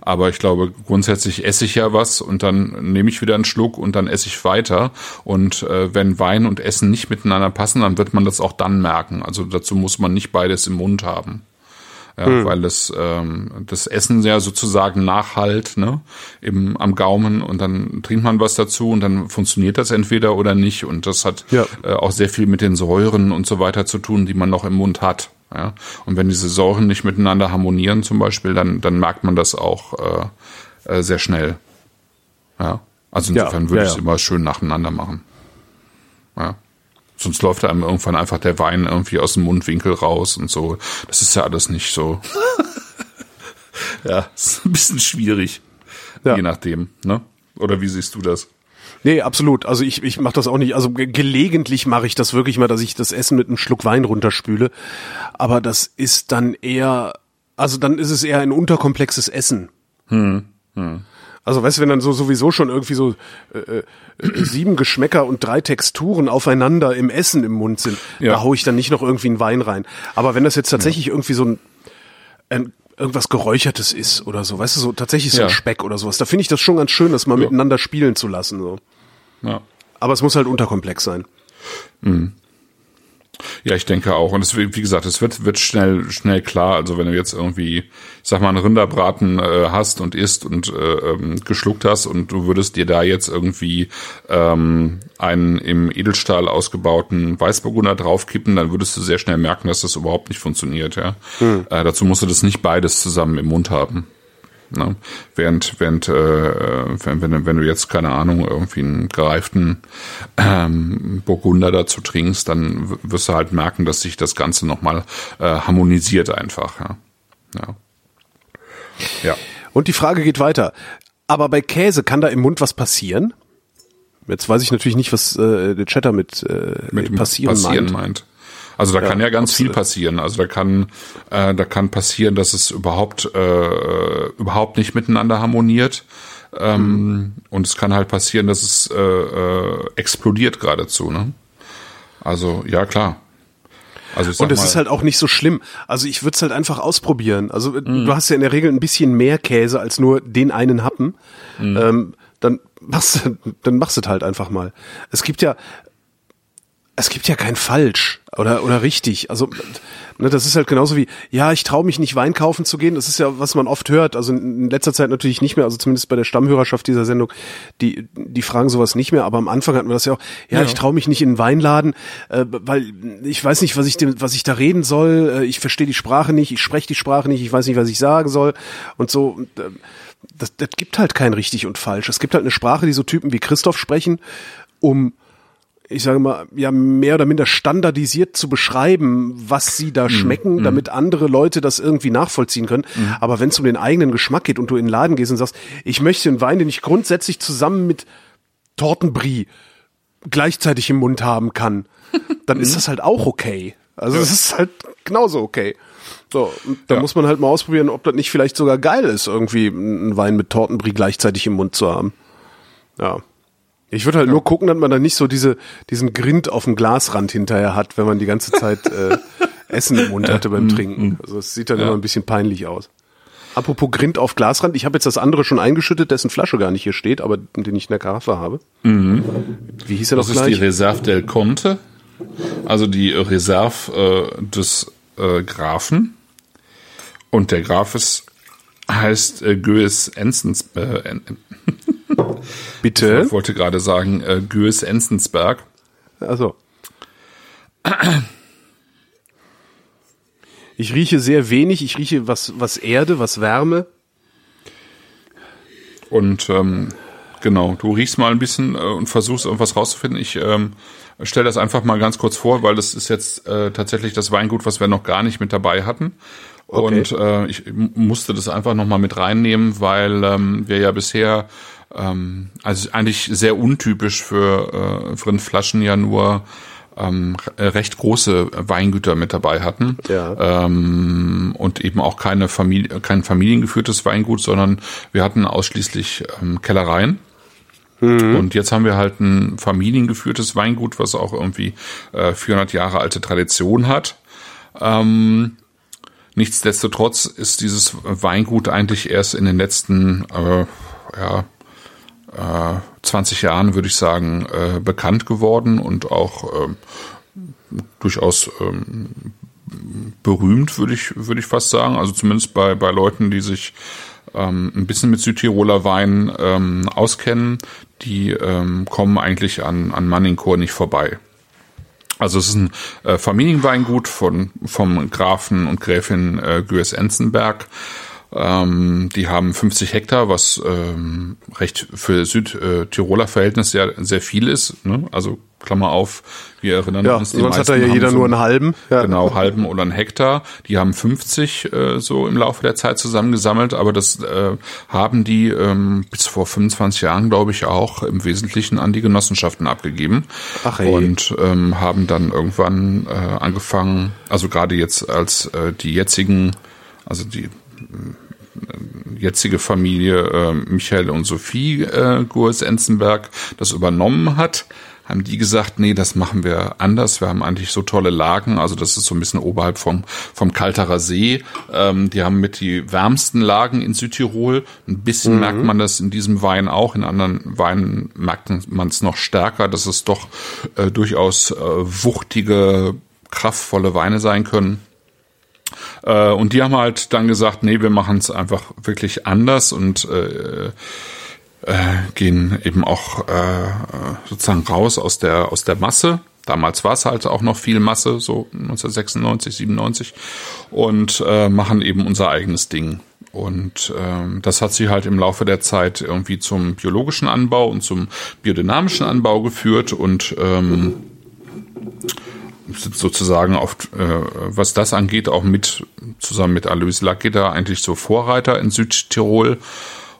Aber ich glaube, grundsätzlich esse ich ja was und dann nehme ich wieder einen Schluck und dann esse ich weiter. Und äh, wenn Wein und Essen nicht miteinander passen, dann wird man das auch dann merken. Also dazu muss man nicht beides im Mund haben. Ja, hm. weil das, ähm, das Essen ja sozusagen nachhalt ne, im, am Gaumen und dann trinkt man was dazu und dann funktioniert das entweder oder nicht und das hat ja. äh, auch sehr viel mit den Säuren und so weiter zu tun, die man noch im Mund hat. Ja? Und wenn diese Säuren nicht miteinander harmonieren zum Beispiel, dann, dann merkt man das auch äh, äh, sehr schnell. Ja. Also insofern ja, würde ja, ich es immer schön nacheinander machen. Ja. Sonst läuft einem irgendwann einfach der Wein irgendwie aus dem Mundwinkel raus und so. Das ist ja alles nicht so. ja, ist ein bisschen schwierig. Je nachdem, ne? Oder wie siehst du das? Nee, absolut. Also ich, ich mache das auch nicht. Also gelegentlich mache ich das wirklich mal, dass ich das Essen mit einem Schluck Wein runterspüle. Aber das ist dann eher, also dann ist es eher ein unterkomplexes Essen. Hm. Hm. Also weißt du, wenn dann so sowieso schon irgendwie so äh, äh, sieben Geschmäcker und drei Texturen aufeinander im Essen im Mund sind, ja. da hau ich dann nicht noch irgendwie einen Wein rein. Aber wenn das jetzt tatsächlich ja. irgendwie so ein, ein irgendwas Geräuchertes ist oder so, weißt du, so tatsächlich so ja. ein Speck oder sowas, da finde ich das schon ganz schön, das mal miteinander spielen zu lassen. So. Ja. Aber es muss halt unterkomplex sein. Mhm. Ja, ich denke auch. Und es, wie gesagt, es wird, wird schnell, schnell klar. Also wenn du jetzt irgendwie, ich sag mal, einen Rinderbraten äh, hast und isst und äh, ähm, geschluckt hast und du würdest dir da jetzt irgendwie ähm, einen im Edelstahl ausgebauten Weißburgunder draufkippen, dann würdest du sehr schnell merken, dass das überhaupt nicht funktioniert. Ja, hm. äh, dazu musst du das nicht beides zusammen im Mund haben. Ne? Während, während äh, wenn, wenn, wenn du jetzt, keine Ahnung, irgendwie einen gereiften ähm, Burgunder dazu trinkst, dann wirst du halt merken, dass sich das Ganze nochmal äh, harmonisiert einfach. Ja. ja. Ja. Und die Frage geht weiter. Aber bei Käse kann da im Mund was passieren? Jetzt weiß ich natürlich nicht, was äh, der Chatter mit, äh, mit passieren, passieren meint. meint. Also da ja, kann ja ganz absolut. viel passieren. Also da kann, äh, da kann passieren, dass es überhaupt, äh, überhaupt nicht miteinander harmoniert. Ähm, mhm. Und es kann halt passieren, dass es äh, äh, explodiert geradezu. Ne? Also ja klar. Also und es ist halt auch nicht so schlimm. Also ich würde es halt einfach ausprobieren. Also mhm. du hast ja in der Regel ein bisschen mehr Käse als nur den einen Happen. Mhm. Ähm, dann machst du, dann machst du halt einfach mal. Es gibt ja, es gibt ja kein falsch oder oder richtig. Also ne, das ist halt genauso wie ja, ich traue mich nicht Wein kaufen zu gehen. Das ist ja was man oft hört. Also in letzter Zeit natürlich nicht mehr. Also zumindest bei der Stammhörerschaft dieser Sendung, die die fragen sowas nicht mehr. Aber am Anfang hatten wir das ja auch. Ja, ja. ich traue mich nicht in einen Weinladen, äh, weil ich weiß nicht, was ich dem, was ich da reden soll. Äh, ich verstehe die Sprache nicht. Ich spreche die Sprache nicht. Ich weiß nicht, was ich sagen soll und so. Und, äh, das, das gibt halt kein richtig und falsch. Es gibt halt eine Sprache, die so Typen wie Christoph sprechen, um ich sage mal, ja, mehr oder minder standardisiert zu beschreiben, was sie da mhm. schmecken, mm. damit andere Leute das irgendwie nachvollziehen können. Mm. Aber wenn es um den eigenen Geschmack geht und du in den Laden gehst und sagst, ich möchte einen Wein, den ich grundsätzlich zusammen mit Tortenbrie gleichzeitig im Mund haben kann, dann ist mhm. das halt auch okay. Also es ist halt genauso okay. So, da ja. muss man halt mal ausprobieren, ob das nicht vielleicht sogar geil ist, irgendwie einen Wein mit Tortenbrie gleichzeitig im Mund zu haben. Ja. Ich würde halt ja. nur gucken, dass man da nicht so diese, diesen Grind auf dem Glasrand hinterher hat, wenn man die ganze Zeit äh, Essen im Mund hatte beim mm, Trinken. Mm. Also es sieht dann ja. immer ein bisschen peinlich aus. Apropos Grind auf Glasrand, ich habe jetzt das andere schon eingeschüttet, dessen Flasche gar nicht hier steht, aber den ich in der Karaffe habe. Mhm. Wie hieß er das gleich? Das ist die Reserve del Conte, also die Reserve äh, des äh, Grafen. Und der Graf ist, heißt äh, Goes Enzens, äh, Bitte? Ich wollte gerade sagen, äh, Gös Enzensberg. Also. Ich rieche sehr wenig, ich rieche was, was Erde, was Wärme. Und ähm, genau, du riechst mal ein bisschen äh, und versuchst irgendwas rauszufinden. Ich ähm, stelle das einfach mal ganz kurz vor, weil das ist jetzt äh, tatsächlich das Weingut, was wir noch gar nicht mit dabei hatten. Okay. Und äh, ich musste das einfach nochmal mit reinnehmen, weil ähm, wir ja bisher ähm, also eigentlich sehr untypisch für, äh, für Flaschen ja nur ähm, recht große Weingüter mit dabei hatten Ja. ähm, und eben auch keine Familie, kein familiengeführtes Weingut, sondern wir hatten ausschließlich ähm, Kellereien. Und jetzt haben wir halt ein familiengeführtes Weingut, was auch irgendwie äh, 400 Jahre alte Tradition hat. Ähm, nichtsdestotrotz ist dieses Weingut eigentlich erst in den letzten äh, ja, äh, 20 Jahren, würde ich sagen, äh, bekannt geworden und auch ähm, durchaus ähm, berühmt, würde ich, würde ich fast sagen. Also zumindest bei, bei Leuten, die sich ähm, ein bisschen mit Südtiroler Wein ähm, auskennen, die ähm, kommen eigentlich an, an Manningchor nicht vorbei. Also es ist ein äh, Familienweingut von vom Grafen und Gräfin äh, Güers-Enzenberg. Ähm, die haben 50 Hektar, was ähm, recht für Südtiroler Verhältnisse ja sehr viel ist. Ne? Also Klammer auf, wir erinnern Ja, uns, die sonst hat da ja jeder so nur einen halben. Ja. Genau, halben oder einen Hektar. Die haben 50 äh, so im Laufe der Zeit zusammengesammelt, aber das äh, haben die ähm, bis vor 25 Jahren, glaube ich, auch im Wesentlichen an die Genossenschaften abgegeben. Ach, ey. Und ähm, haben dann irgendwann äh, angefangen, also gerade jetzt als äh, die jetzigen, also die jetzige Familie äh, Michael und Sophie äh, Gurs-Enzenberg das übernommen hat, haben die gesagt, nee, das machen wir anders. Wir haben eigentlich so tolle Lagen, also das ist so ein bisschen oberhalb vom, vom Kalterer See. Ähm, die haben mit die wärmsten Lagen in Südtirol. Ein bisschen merkt man das in diesem Wein auch. In anderen Weinen merkt man es noch stärker, dass es doch äh, durchaus äh, wuchtige, kraftvolle Weine sein können. Äh, und die haben halt dann gesagt, nee, wir machen es einfach wirklich anders und äh, äh, gehen eben auch äh, sozusagen raus aus der aus der Masse. Damals war es halt auch noch viel Masse, so 1996, 97 und äh, machen eben unser eigenes Ding. Und ähm, das hat sie halt im Laufe der Zeit irgendwie zum biologischen Anbau und zum biodynamischen Anbau geführt und ähm, sozusagen auf, äh, was das angeht, auch mit zusammen mit Alois Lacke da eigentlich so Vorreiter in Südtirol.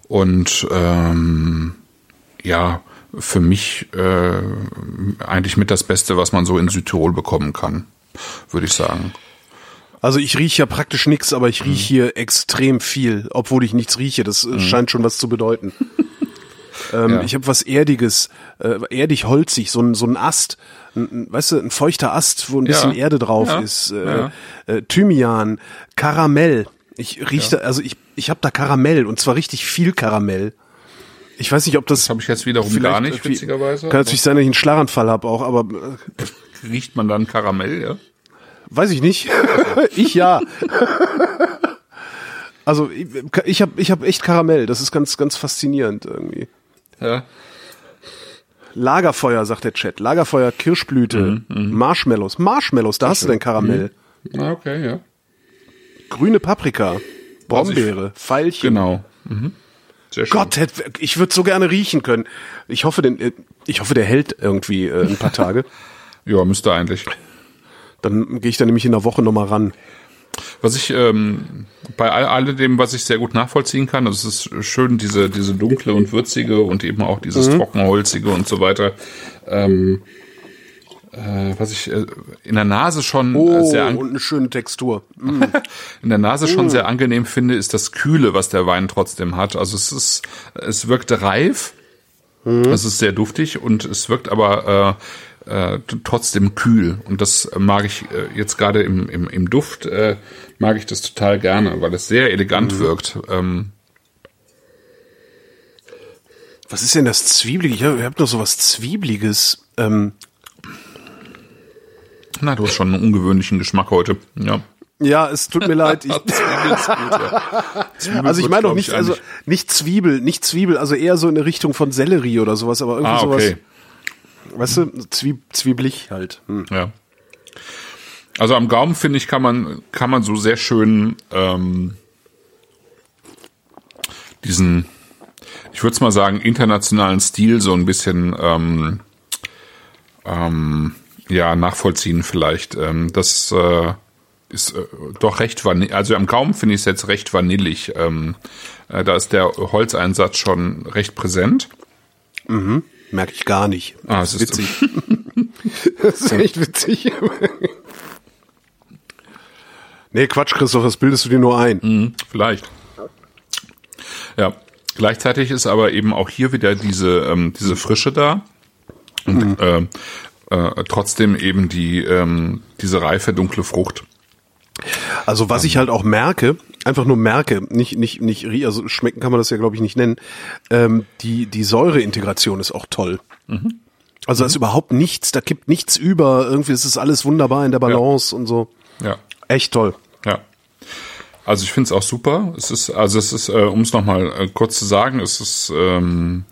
Und ähm, ja, für mich äh, eigentlich mit das Beste, was man so in Südtirol bekommen kann, würde ich sagen. Also ich rieche ja praktisch nichts, aber ich rieche hier extrem viel, obwohl ich nichts rieche. Das äh, scheint schon was zu bedeuten. ähm, Ja. Ich habe was Erdiges, äh, erdig holzig, so ein, so ein Ast, ein, ein- weißt du, ein feuchter Ast, wo ein bisschen Ja. Erde drauf Ja. ist, äh, äh, Thymian, Karamell. Ich rieche da, also ich, ich habe da Karamell und zwar richtig viel Karamell. Ich weiß nicht, ob das, Das habe ich jetzt wiederum gar nicht, witzigerweise. Kann natürlich sein, dass ich einen Schlaganfall habe auch, aber äh, Riecht man dann Karamell, ja? Weiß ich nicht. ich ja. Also ich, ich habe ich hab echt Karamell. Das ist ganz ganz faszinierend irgendwie. Ja. Lagerfeuer sagt der Chat. Lagerfeuer, Kirschblüte, Marshmallows. Marshmallows, da hast du denn Karamell. Ah, okay, ja. Grüne Paprika, Brombeere, Veilchen. Genau. Mhm. Sehr schön. Gott, hätt- ich würde so gerne riechen können. Ich hoffe, den, äh, ich hoffe, der hält irgendwie äh, ein paar Tage. Ja, müsste eigentlich. Dann gehe ich da nämlich in der Woche nochmal ran. Was ich ähm, bei all, alledem, was ich sehr gut nachvollziehen kann, also es ist schön, diese, diese dunkle und würzige und eben auch dieses trockenholzige und so weiter. Ähm, äh, was ich äh, in der Nase schon Oh, sehr und eine schöne Textur. Mm. in der Nase schon sehr angenehm finde, ist das Kühle, was der Wein trotzdem hat. Also es ist, es wirkt reif, es ist sehr duftig und es wirkt aber äh, äh, trotzdem kühl. Und das mag ich äh, jetzt gerade im, im, im Duft, äh, mag ich das total gerne, weil es sehr elegant wirkt. Ähm, Was ist denn das Zwiebelige? Ich habe hab noch so was Zwiebliges. Ähm, na, du hast schon einen ungewöhnlichen Geschmack heute. Ja. ja, es tut mir leid. Ich, gut, ja. Also ich meine doch glaub nicht, ich, also nicht Zwiebel, nicht Zwiebel, also eher so in eine Richtung von Sellerie oder sowas, aber irgendwie Ah, okay. sowas, weißt du, Zwieb, zwiebelig halt. Hm. Ja. Also am Gaumen finde ich kann man kann man so sehr schön ähm, diesen, ich würde es mal sagen internationalen Stil so ein bisschen ähm, ähm, ja nachvollziehen vielleicht. Ähm, das äh, ist äh, doch recht vanillig. Also am Gaumen finde ich es jetzt recht vanillig. Ähm, äh, da ist der Holzeinsatz schon recht präsent. Merke ich gar nicht. Ah, das ist witzig. das ist echt witzig. nee, Quatsch, Christoph, das bildest du dir nur ein. Mhm, vielleicht. Ja. Gleichzeitig ist aber eben auch hier wieder diese, ähm, diese Frische da. Und mhm. äh, äh, trotzdem eben die, ähm, diese reife, dunkle Frucht. Also was ich halt auch merke, einfach nur merke, nicht nicht nicht also schmecken kann man das ja glaube ich nicht nennen. Ähm, die die Säureintegration ist auch toll. Mhm. Also da ist überhaupt nichts, da kippt nichts über. Irgendwie ist es alles wunderbar in der Balance ja. und so. Ja. Echt toll. Ja. Also ich finde es auch super. Es ist, also es ist, äh, um es nochmal äh, kurz zu sagen, es ist ähm,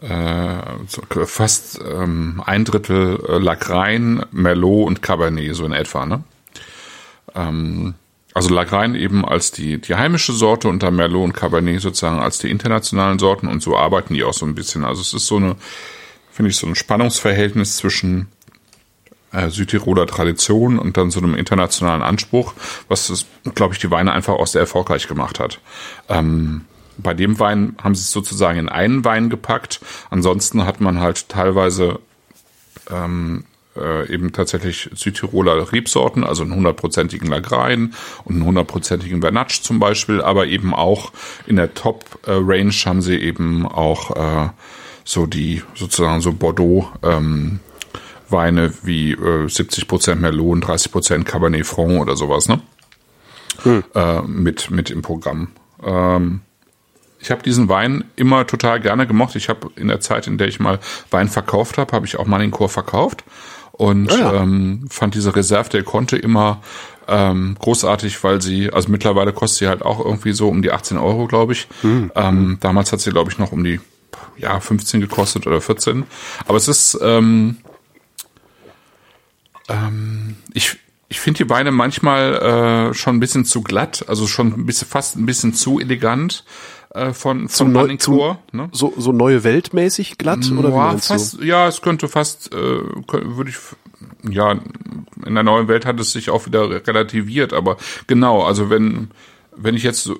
äh, fast ähm, ein Drittel äh, Lagrein, Merlot und Cabernet, so in etwa, ne? Ähm, also Lagrein eben als die, die heimische Sorte und dann Merlot und Cabernet sozusagen als die internationalen Sorten und so arbeiten die auch so ein bisschen. Also es ist so eine, finde ich, so ein Spannungsverhältnis zwischen äh, Südtiroler Tradition und dann so einem internationalen Anspruch, was, glaube ich, die Weine einfach auch sehr erfolgreich gemacht hat. Ähm, bei dem Wein haben sie es sozusagen in einen Wein gepackt. Ansonsten hat man halt teilweise ähm, äh, eben tatsächlich Südtiroler Rebsorten, also einen hundertprozentigen Lagrein und einen hundertprozentigen Vernatsch zum Beispiel, aber eben auch in der Top-Range haben sie eben auch äh, so die sozusagen so Bordeaux ähm, Weine wie äh, 70% Merlot und 30% Cabernet Franc oder sowas, ne? Hm. Äh, mit, mit im Programm. Ähm, ich habe diesen Wein immer total gerne gemocht. Ich habe in der Zeit, in der ich mal Wein verkauft habe, habe ich auch Manincourt verkauft und ja, ja. Ähm, fand diese Reserve der Conte immer ähm, großartig, weil sie, also mittlerweile kostet sie halt auch irgendwie so um die 18 Euro, glaube ich. Mhm. Ähm, damals hat sie, glaube ich, noch um die ja 15 gekostet oder 14. Aber es ist, ähm, ähm, ich, ich finde die Weine manchmal äh, schon ein bisschen zu glatt, also schon ein bisschen fast ein bisschen zu elegant äh, von, von neu, zum, ne? so, so neue Weltmäßig glatt oder ja, wie fast, du? Ja, es könnte fast, äh, würde ich, ja, in der neuen Welt hat es sich auch wieder relativiert, aber genau, also wenn, wenn ich jetzt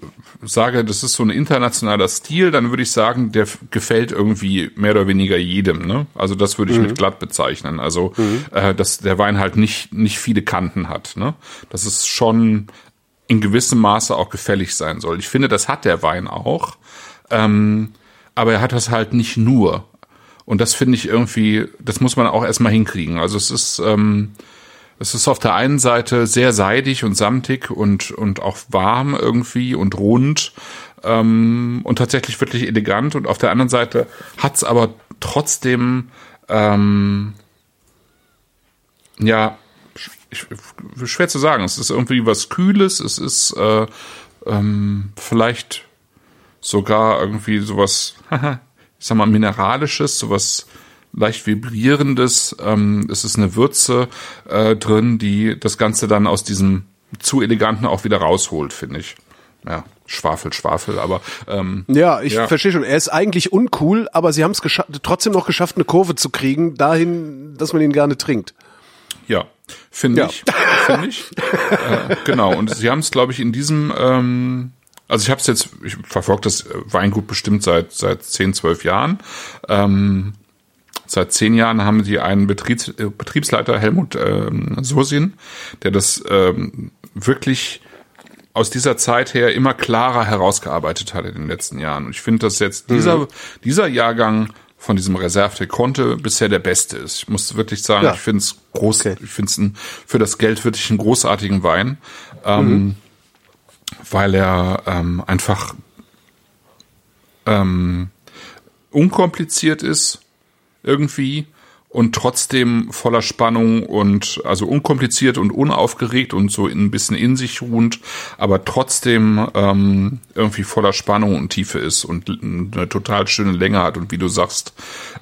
sage, das ist so ein internationaler Stil, dann würde ich sagen, der gefällt irgendwie mehr oder weniger jedem. Ne? Also das würde ich mhm. mit glatt bezeichnen. Also mhm. äh, dass der Wein halt nicht nicht viele Kanten hat. Ne? Das ist schon in gewissem Maße auch gefällig sein soll. Ich finde, das hat der Wein auch. Ähm, aber er hat das halt nicht nur. Und das finde ich irgendwie, das muss man auch erstmal hinkriegen. Also es ist, ähm, es ist auf der einen Seite sehr seidig und samtig und, und auch warm irgendwie und rund ähm, und tatsächlich wirklich elegant. Und auf der anderen Seite hat's aber trotzdem ähm, ja ich, schwer zu sagen. Es ist irgendwie was Kühles, es ist äh, ähm, vielleicht sogar irgendwie sowas, ich sag mal, Mineralisches, sowas leicht vibrierendes. Ähm, es ist eine Würze äh, drin, die das Ganze dann aus diesem zu eleganten auch wieder rausholt, finde ich. Ja, Schwafel, Schwafel, aber ähm, ja, ich ja. verstehe schon. Er ist eigentlich uncool, aber sie haben es trotzdem noch geschafft, eine Kurve zu kriegen, dahin, dass man ihn gerne trinkt. Ja, finde ja. ich. Finde ich. äh, genau. Und sie haben es, glaube ich, in diesem, ähm, also ich habe es jetzt, ich verfolge das Weingut bestimmt seit seit zehn, zwölf Jahren. Ähm, seit zehn Jahren haben sie einen Betriebs, äh, Betriebsleiter Helmut ähm, Sosin, der das ähm, wirklich aus dieser Zeit her immer klarer herausgearbeitet hat in den letzten Jahren. Und ich finde, dass jetzt dieser, mhm. dieser Jahrgang von diesem Reserve de Conte bisher der beste ist. Ich muss wirklich sagen, ja. ich finde es groß, okay. ich finde es für das Geld wirklich einen großartigen Wein, ähm, mhm. weil er ähm, einfach ähm, unkompliziert ist irgendwie und trotzdem voller Spannung und also unkompliziert und unaufgeregt und so ein bisschen in sich ruhend, aber trotzdem ähm, irgendwie voller Spannung und Tiefe ist und eine total schöne Länge hat und wie du sagst,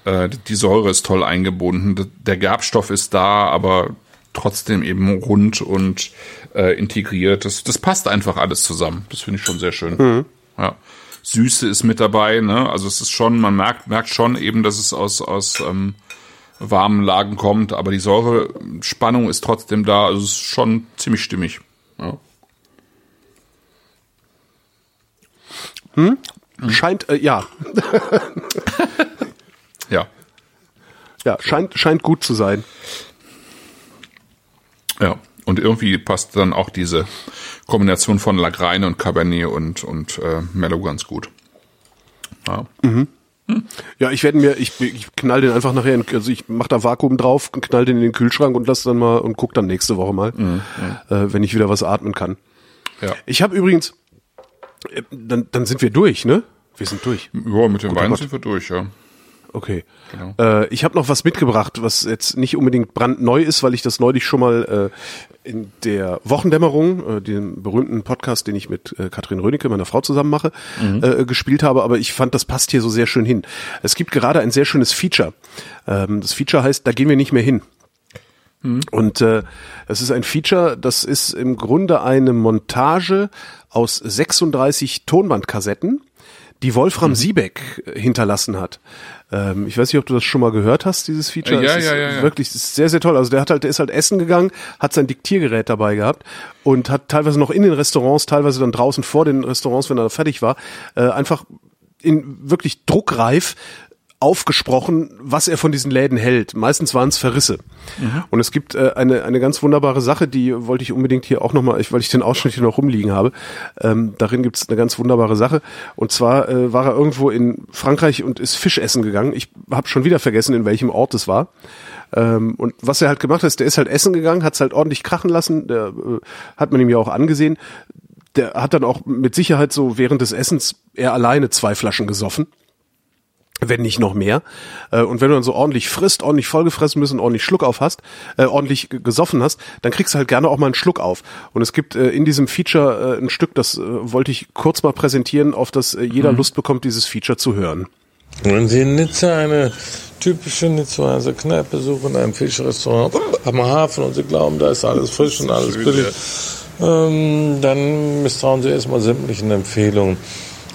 äh, die Säure ist toll eingebunden, der Gerbstoff ist da, aber trotzdem eben rund und äh, integriert. Das, das passt einfach alles zusammen. Das finde ich schon sehr schön. Mhm. Ja. Süße ist mit dabei, ne? Also es ist schon, man merkt, merkt schon eben, dass es aus, aus ähm, warmen Lagen kommt, aber die Säurespannung ist trotzdem da, also es ist schon ziemlich stimmig. Ja. Hm? Scheint, äh, ja. ja. Ja, scheint, scheint gut zu sein. Ja, und irgendwie passt dann auch diese Kombination von Lagrein und Cabernet und, und äh, Mellow ganz gut. Ja. Mhm. Hm. Ja, ich werde mir, ich, ich knall den einfach nachher, in, also ich mach da Vakuum drauf, knall den in den Kühlschrank und lass dann mal und guck dann nächste Woche mal, mhm, äh, wenn ich wieder was atmen kann. Ja. Ich habe übrigens, äh, dann, dann sind wir durch, ne? Wir sind durch. Ja, mit dem Guter Wein Gott. sind wir durch, ja. Okay. Genau. Äh, ich habe noch was mitgebracht, was jetzt nicht unbedingt brandneu ist, weil ich das neulich schon mal äh, in der Wochendämmerung, äh, dem berühmten Podcast, den ich mit äh, Katrin Rönecke, meiner Frau, zusammen mache, mhm. äh, gespielt habe. Aber ich fand, das passt hier so sehr schön hin. Es gibt gerade ein sehr schönes Feature. Ähm, das Feature heißt, da gehen wir nicht mehr hin. Mhm. Und äh, es ist ein Feature, das ist im Grunde eine Montage aus 36 Tonbandkassetten die Wolfram mhm. Siebeck äh, hinterlassen hat. Ähm, ich weiß nicht, ob du das schon mal gehört hast, dieses Feature. Ja, ja, ja, ja. Wirklich, es ist sehr, sehr toll. Also der hat halt, der ist halt essen gegangen, hat sein Diktiergerät dabei gehabt und hat teilweise noch in den Restaurants, teilweise dann draußen vor den Restaurants, wenn er fertig war, äh, einfach in wirklich druckreif aufgesprochen, was er von diesen Läden hält. Meistens waren es Verrisse. Mhm. Und es gibt äh, eine, eine ganz wunderbare Sache, die wollte ich unbedingt hier auch nochmal, weil ich den Ausschnitt hier noch rumliegen habe. Ähm, darin gibt es eine ganz wunderbare Sache. Und zwar äh, war er irgendwo in Frankreich und ist Fisch essen gegangen. Ich habe schon wieder vergessen, in welchem Ort es war. Ähm, und was er halt gemacht hat, ist, der ist halt essen gegangen, hat es halt ordentlich krachen lassen, der äh, hat man ihm ja auch angesehen. Der hat dann auch mit Sicherheit so während des Essens er alleine zwei Flaschen gesoffen wenn nicht noch mehr. Äh, und wenn du dann so ordentlich frisst, ordentlich vollgefressen bist und ordentlich Schluck auf hast, äh, ordentlich gesoffen hast, dann kriegst du halt gerne auch mal einen Schluck auf. Und es gibt äh, in diesem Feature äh, ein Stück, das äh, wollte ich kurz mal präsentieren, auf das äh, jeder mhm. Lust bekommt, dieses Feature zu hören. Wenn Sie in Nizza eine typische Nizzaer Kneipe suchen, ein Fischrestaurant am Hafen und Sie glauben, da ist alles frisch und alles billig, ähm, dann misstrauen Sie erstmal sämtlichen Empfehlungen.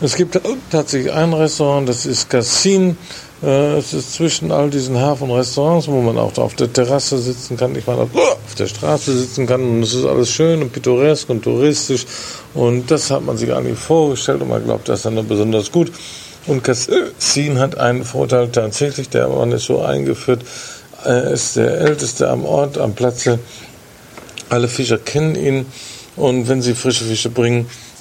Es gibt tatsächlich ein Restaurant, das ist Cassin. Äh, es ist zwischen all diesen Hafenrestaurants, wo man auch auf der Terrasse sitzen kann, ich meine, auf der Straße sitzen kann und es ist alles schön und pittoresk und touristisch und das hat man sich eigentlich vorgestellt und man glaubt, das ist dann besonders gut. Und Cassin hat einen Vorteil tatsächlich, der Mann ist so eingeführt, er ist der Älteste am Ort, am Platze. Alle Fischer kennen ihn und wenn sie frische Fische bringen,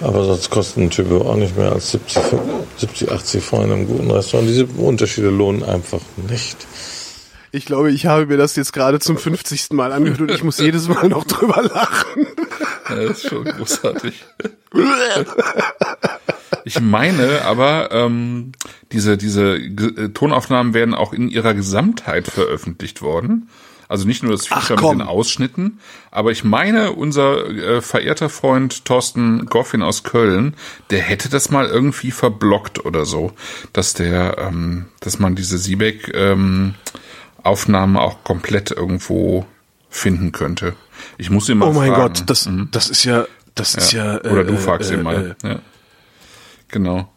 Aber sonst kosten ein Typo auch nicht mehr als 70, 70 80 Franken in einem guten Restaurant. Diese Unterschiede lohnen einfach nicht. Ich glaube, ich habe mir das jetzt gerade zum 50. Mal angehört und ich muss jedes Mal noch drüber lachen. Ja, das ist schon großartig. Ich meine, aber ähm, diese diese G Tonaufnahmen werden auch in ihrer Gesamtheit veröffentlicht worden. Also nicht nur das Feature Ach, mit den Ausschnitten, aber ich meine, unser äh, verehrter Freund Thorsten Goffin aus Köln, der hätte das mal irgendwie verblockt oder so, dass der, ähm, dass man diese Siebeck ähm, Aufnahmen auch komplett irgendwo finden könnte. Ich muss ihn mal fragen. Oh mein fragen. Gott, das, mhm. das ist ja, das ist ja. ja oder du äh, fragst äh, ihn mal. Äh, ja. Genau.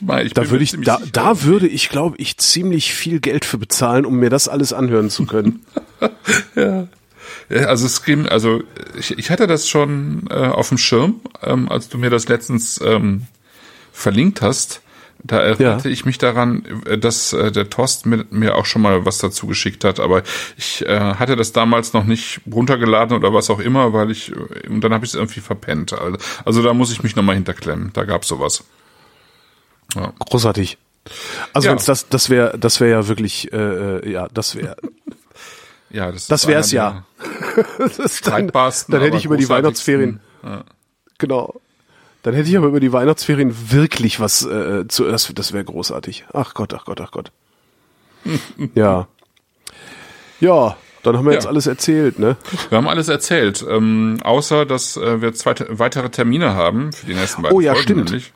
Ich meine, ich da würde ich, da, da würde ich, glaube ich, ziemlich viel Geld für bezahlen, um mir das alles anhören zu können. ja. ja. Also ging, also ich, ich hatte das schon äh, auf dem Schirm, ähm, als du mir das letztens ähm, verlinkt hast. Da erinnerte ja. ich mich daran, äh, dass äh, der Tost mir, mir auch schon mal was dazu geschickt hat, aber ich äh, hatte das damals noch nicht runtergeladen oder was auch immer, weil ich äh, und dann habe ich es irgendwie verpennt. Also, also da muss ich mich nochmal hinterklemmen. Da gab's sowas. Ja. Großartig. Also ja. das, das wäre, das wäre ja wirklich, äh, äh ja, das wäre. ja, das, das wäre es ja. das dann, dann hätte ich über die Weihnachtsferien. Ja. Genau. Dann hätte ich aber über die Weihnachtsferien wirklich was äh, zu. Das, das wäre großartig. Ach Gott, ach Gott, ach Gott. ja. Ja, dann haben wir ja. jetzt alles erzählt, ne? Wir haben alles erzählt, ähm, außer dass äh, wir zwei weitere Termine haben für die nächsten beiden Oh ja, Folgen, stimmt. Nämlich.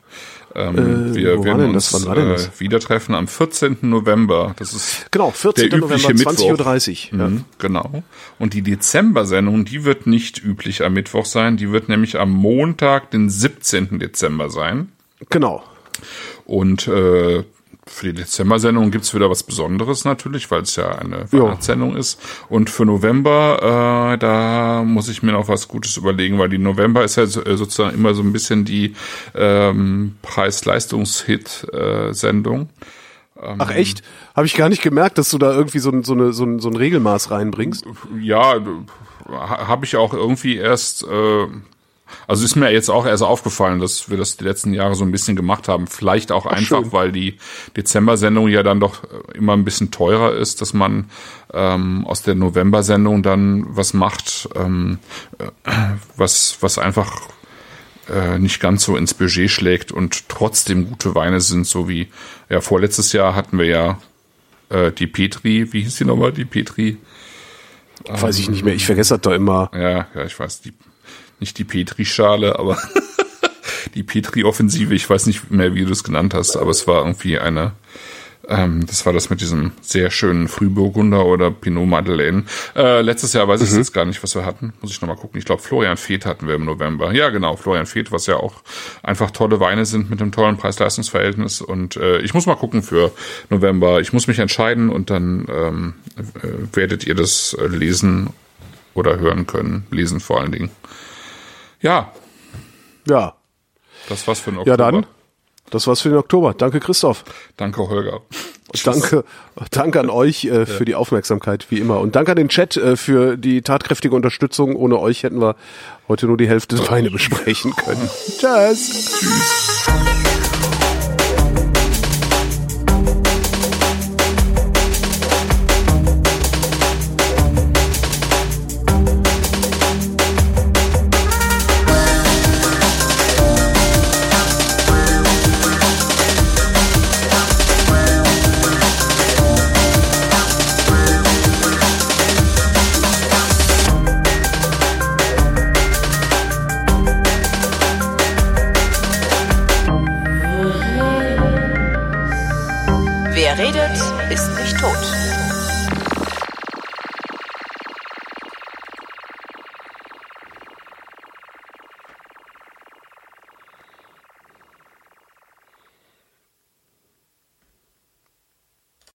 Ähm, äh, wir werden uns äh, wieder treffen am 14. November. Das ist genau 14. Der November 20.30 Uhr. Mhm, Genau. Und die Dezember-Sendung, die wird nicht üblich am Mittwoch sein. Die wird nämlich am Montag, den 17. Dezember sein. Genau. Und äh, für die Dezember-Sendung gibt's wieder was Besonderes natürlich, weil es ja eine Weihnachtssendung ist. Und für November, äh, da muss ich mir noch was Gutes überlegen, weil die November ist ja äh, sozusagen immer so ein bisschen die ähm, Preis-Leistungs-Hit-Sendung. Ähm, Ach echt? Habe ich gar nicht gemerkt, dass du da irgendwie so ein, so eine, so ein, so ein Regelmaß reinbringst. Ja, habe ich auch irgendwie erst äh, also ist mir jetzt auch erst aufgefallen, dass wir das die letzten Jahre so ein bisschen gemacht haben. Vielleicht auch Ach, einfach, schön. weil die Dezember-Sendung ja dann doch äh, immer ein bisschen teurer ist, dass man ähm, aus der November-Sendung dann was macht, ähm, äh, was, was einfach äh, nicht ganz so ins Budget schlägt und trotzdem gute Weine sind, so wie ja vorletztes Jahr hatten wir ja äh, die Petri, wie hieß die nochmal, die Petri? Weiß ich nicht mehr, ich vergesse das da immer. Ja, ja, ich weiß, die nicht die Petri-Schale, aber die Petri-Offensive. Ich weiß nicht mehr, wie du es genannt hast, aber es war irgendwie eine, ähm, das war das mit diesem sehr schönen Frühburgunder oder Pinot Madeleine. Äh, letztes Jahr weiß ich mhm. jetzt gar nicht, was wir hatten. Muss ich nochmal gucken. Ich glaube, Florian Feth hatten wir im November. Ja, genau, Florian Feth, was ja auch einfach tolle Weine sind mit einem tollen Preis-Leistungs-Verhältnis. Und äh, ich muss mal gucken für November. Ich muss mich entscheiden und dann ähm, äh, werdet ihr das äh, lesen oder hören können. Lesen vor allen Dingen. Ja. Ja. Das war's für den Oktober. Ja, dann. Das war's für den Oktober. Danke, Christoph. Danke, Holger. Danke, danke an euch äh, für ja. die Aufmerksamkeit, wie immer. Und danke an den Chat äh, für die tatkräftige Unterstützung. Ohne euch hätten wir heute nur die Hälfte der Beine besprechen können. Tschüss. Tschüss.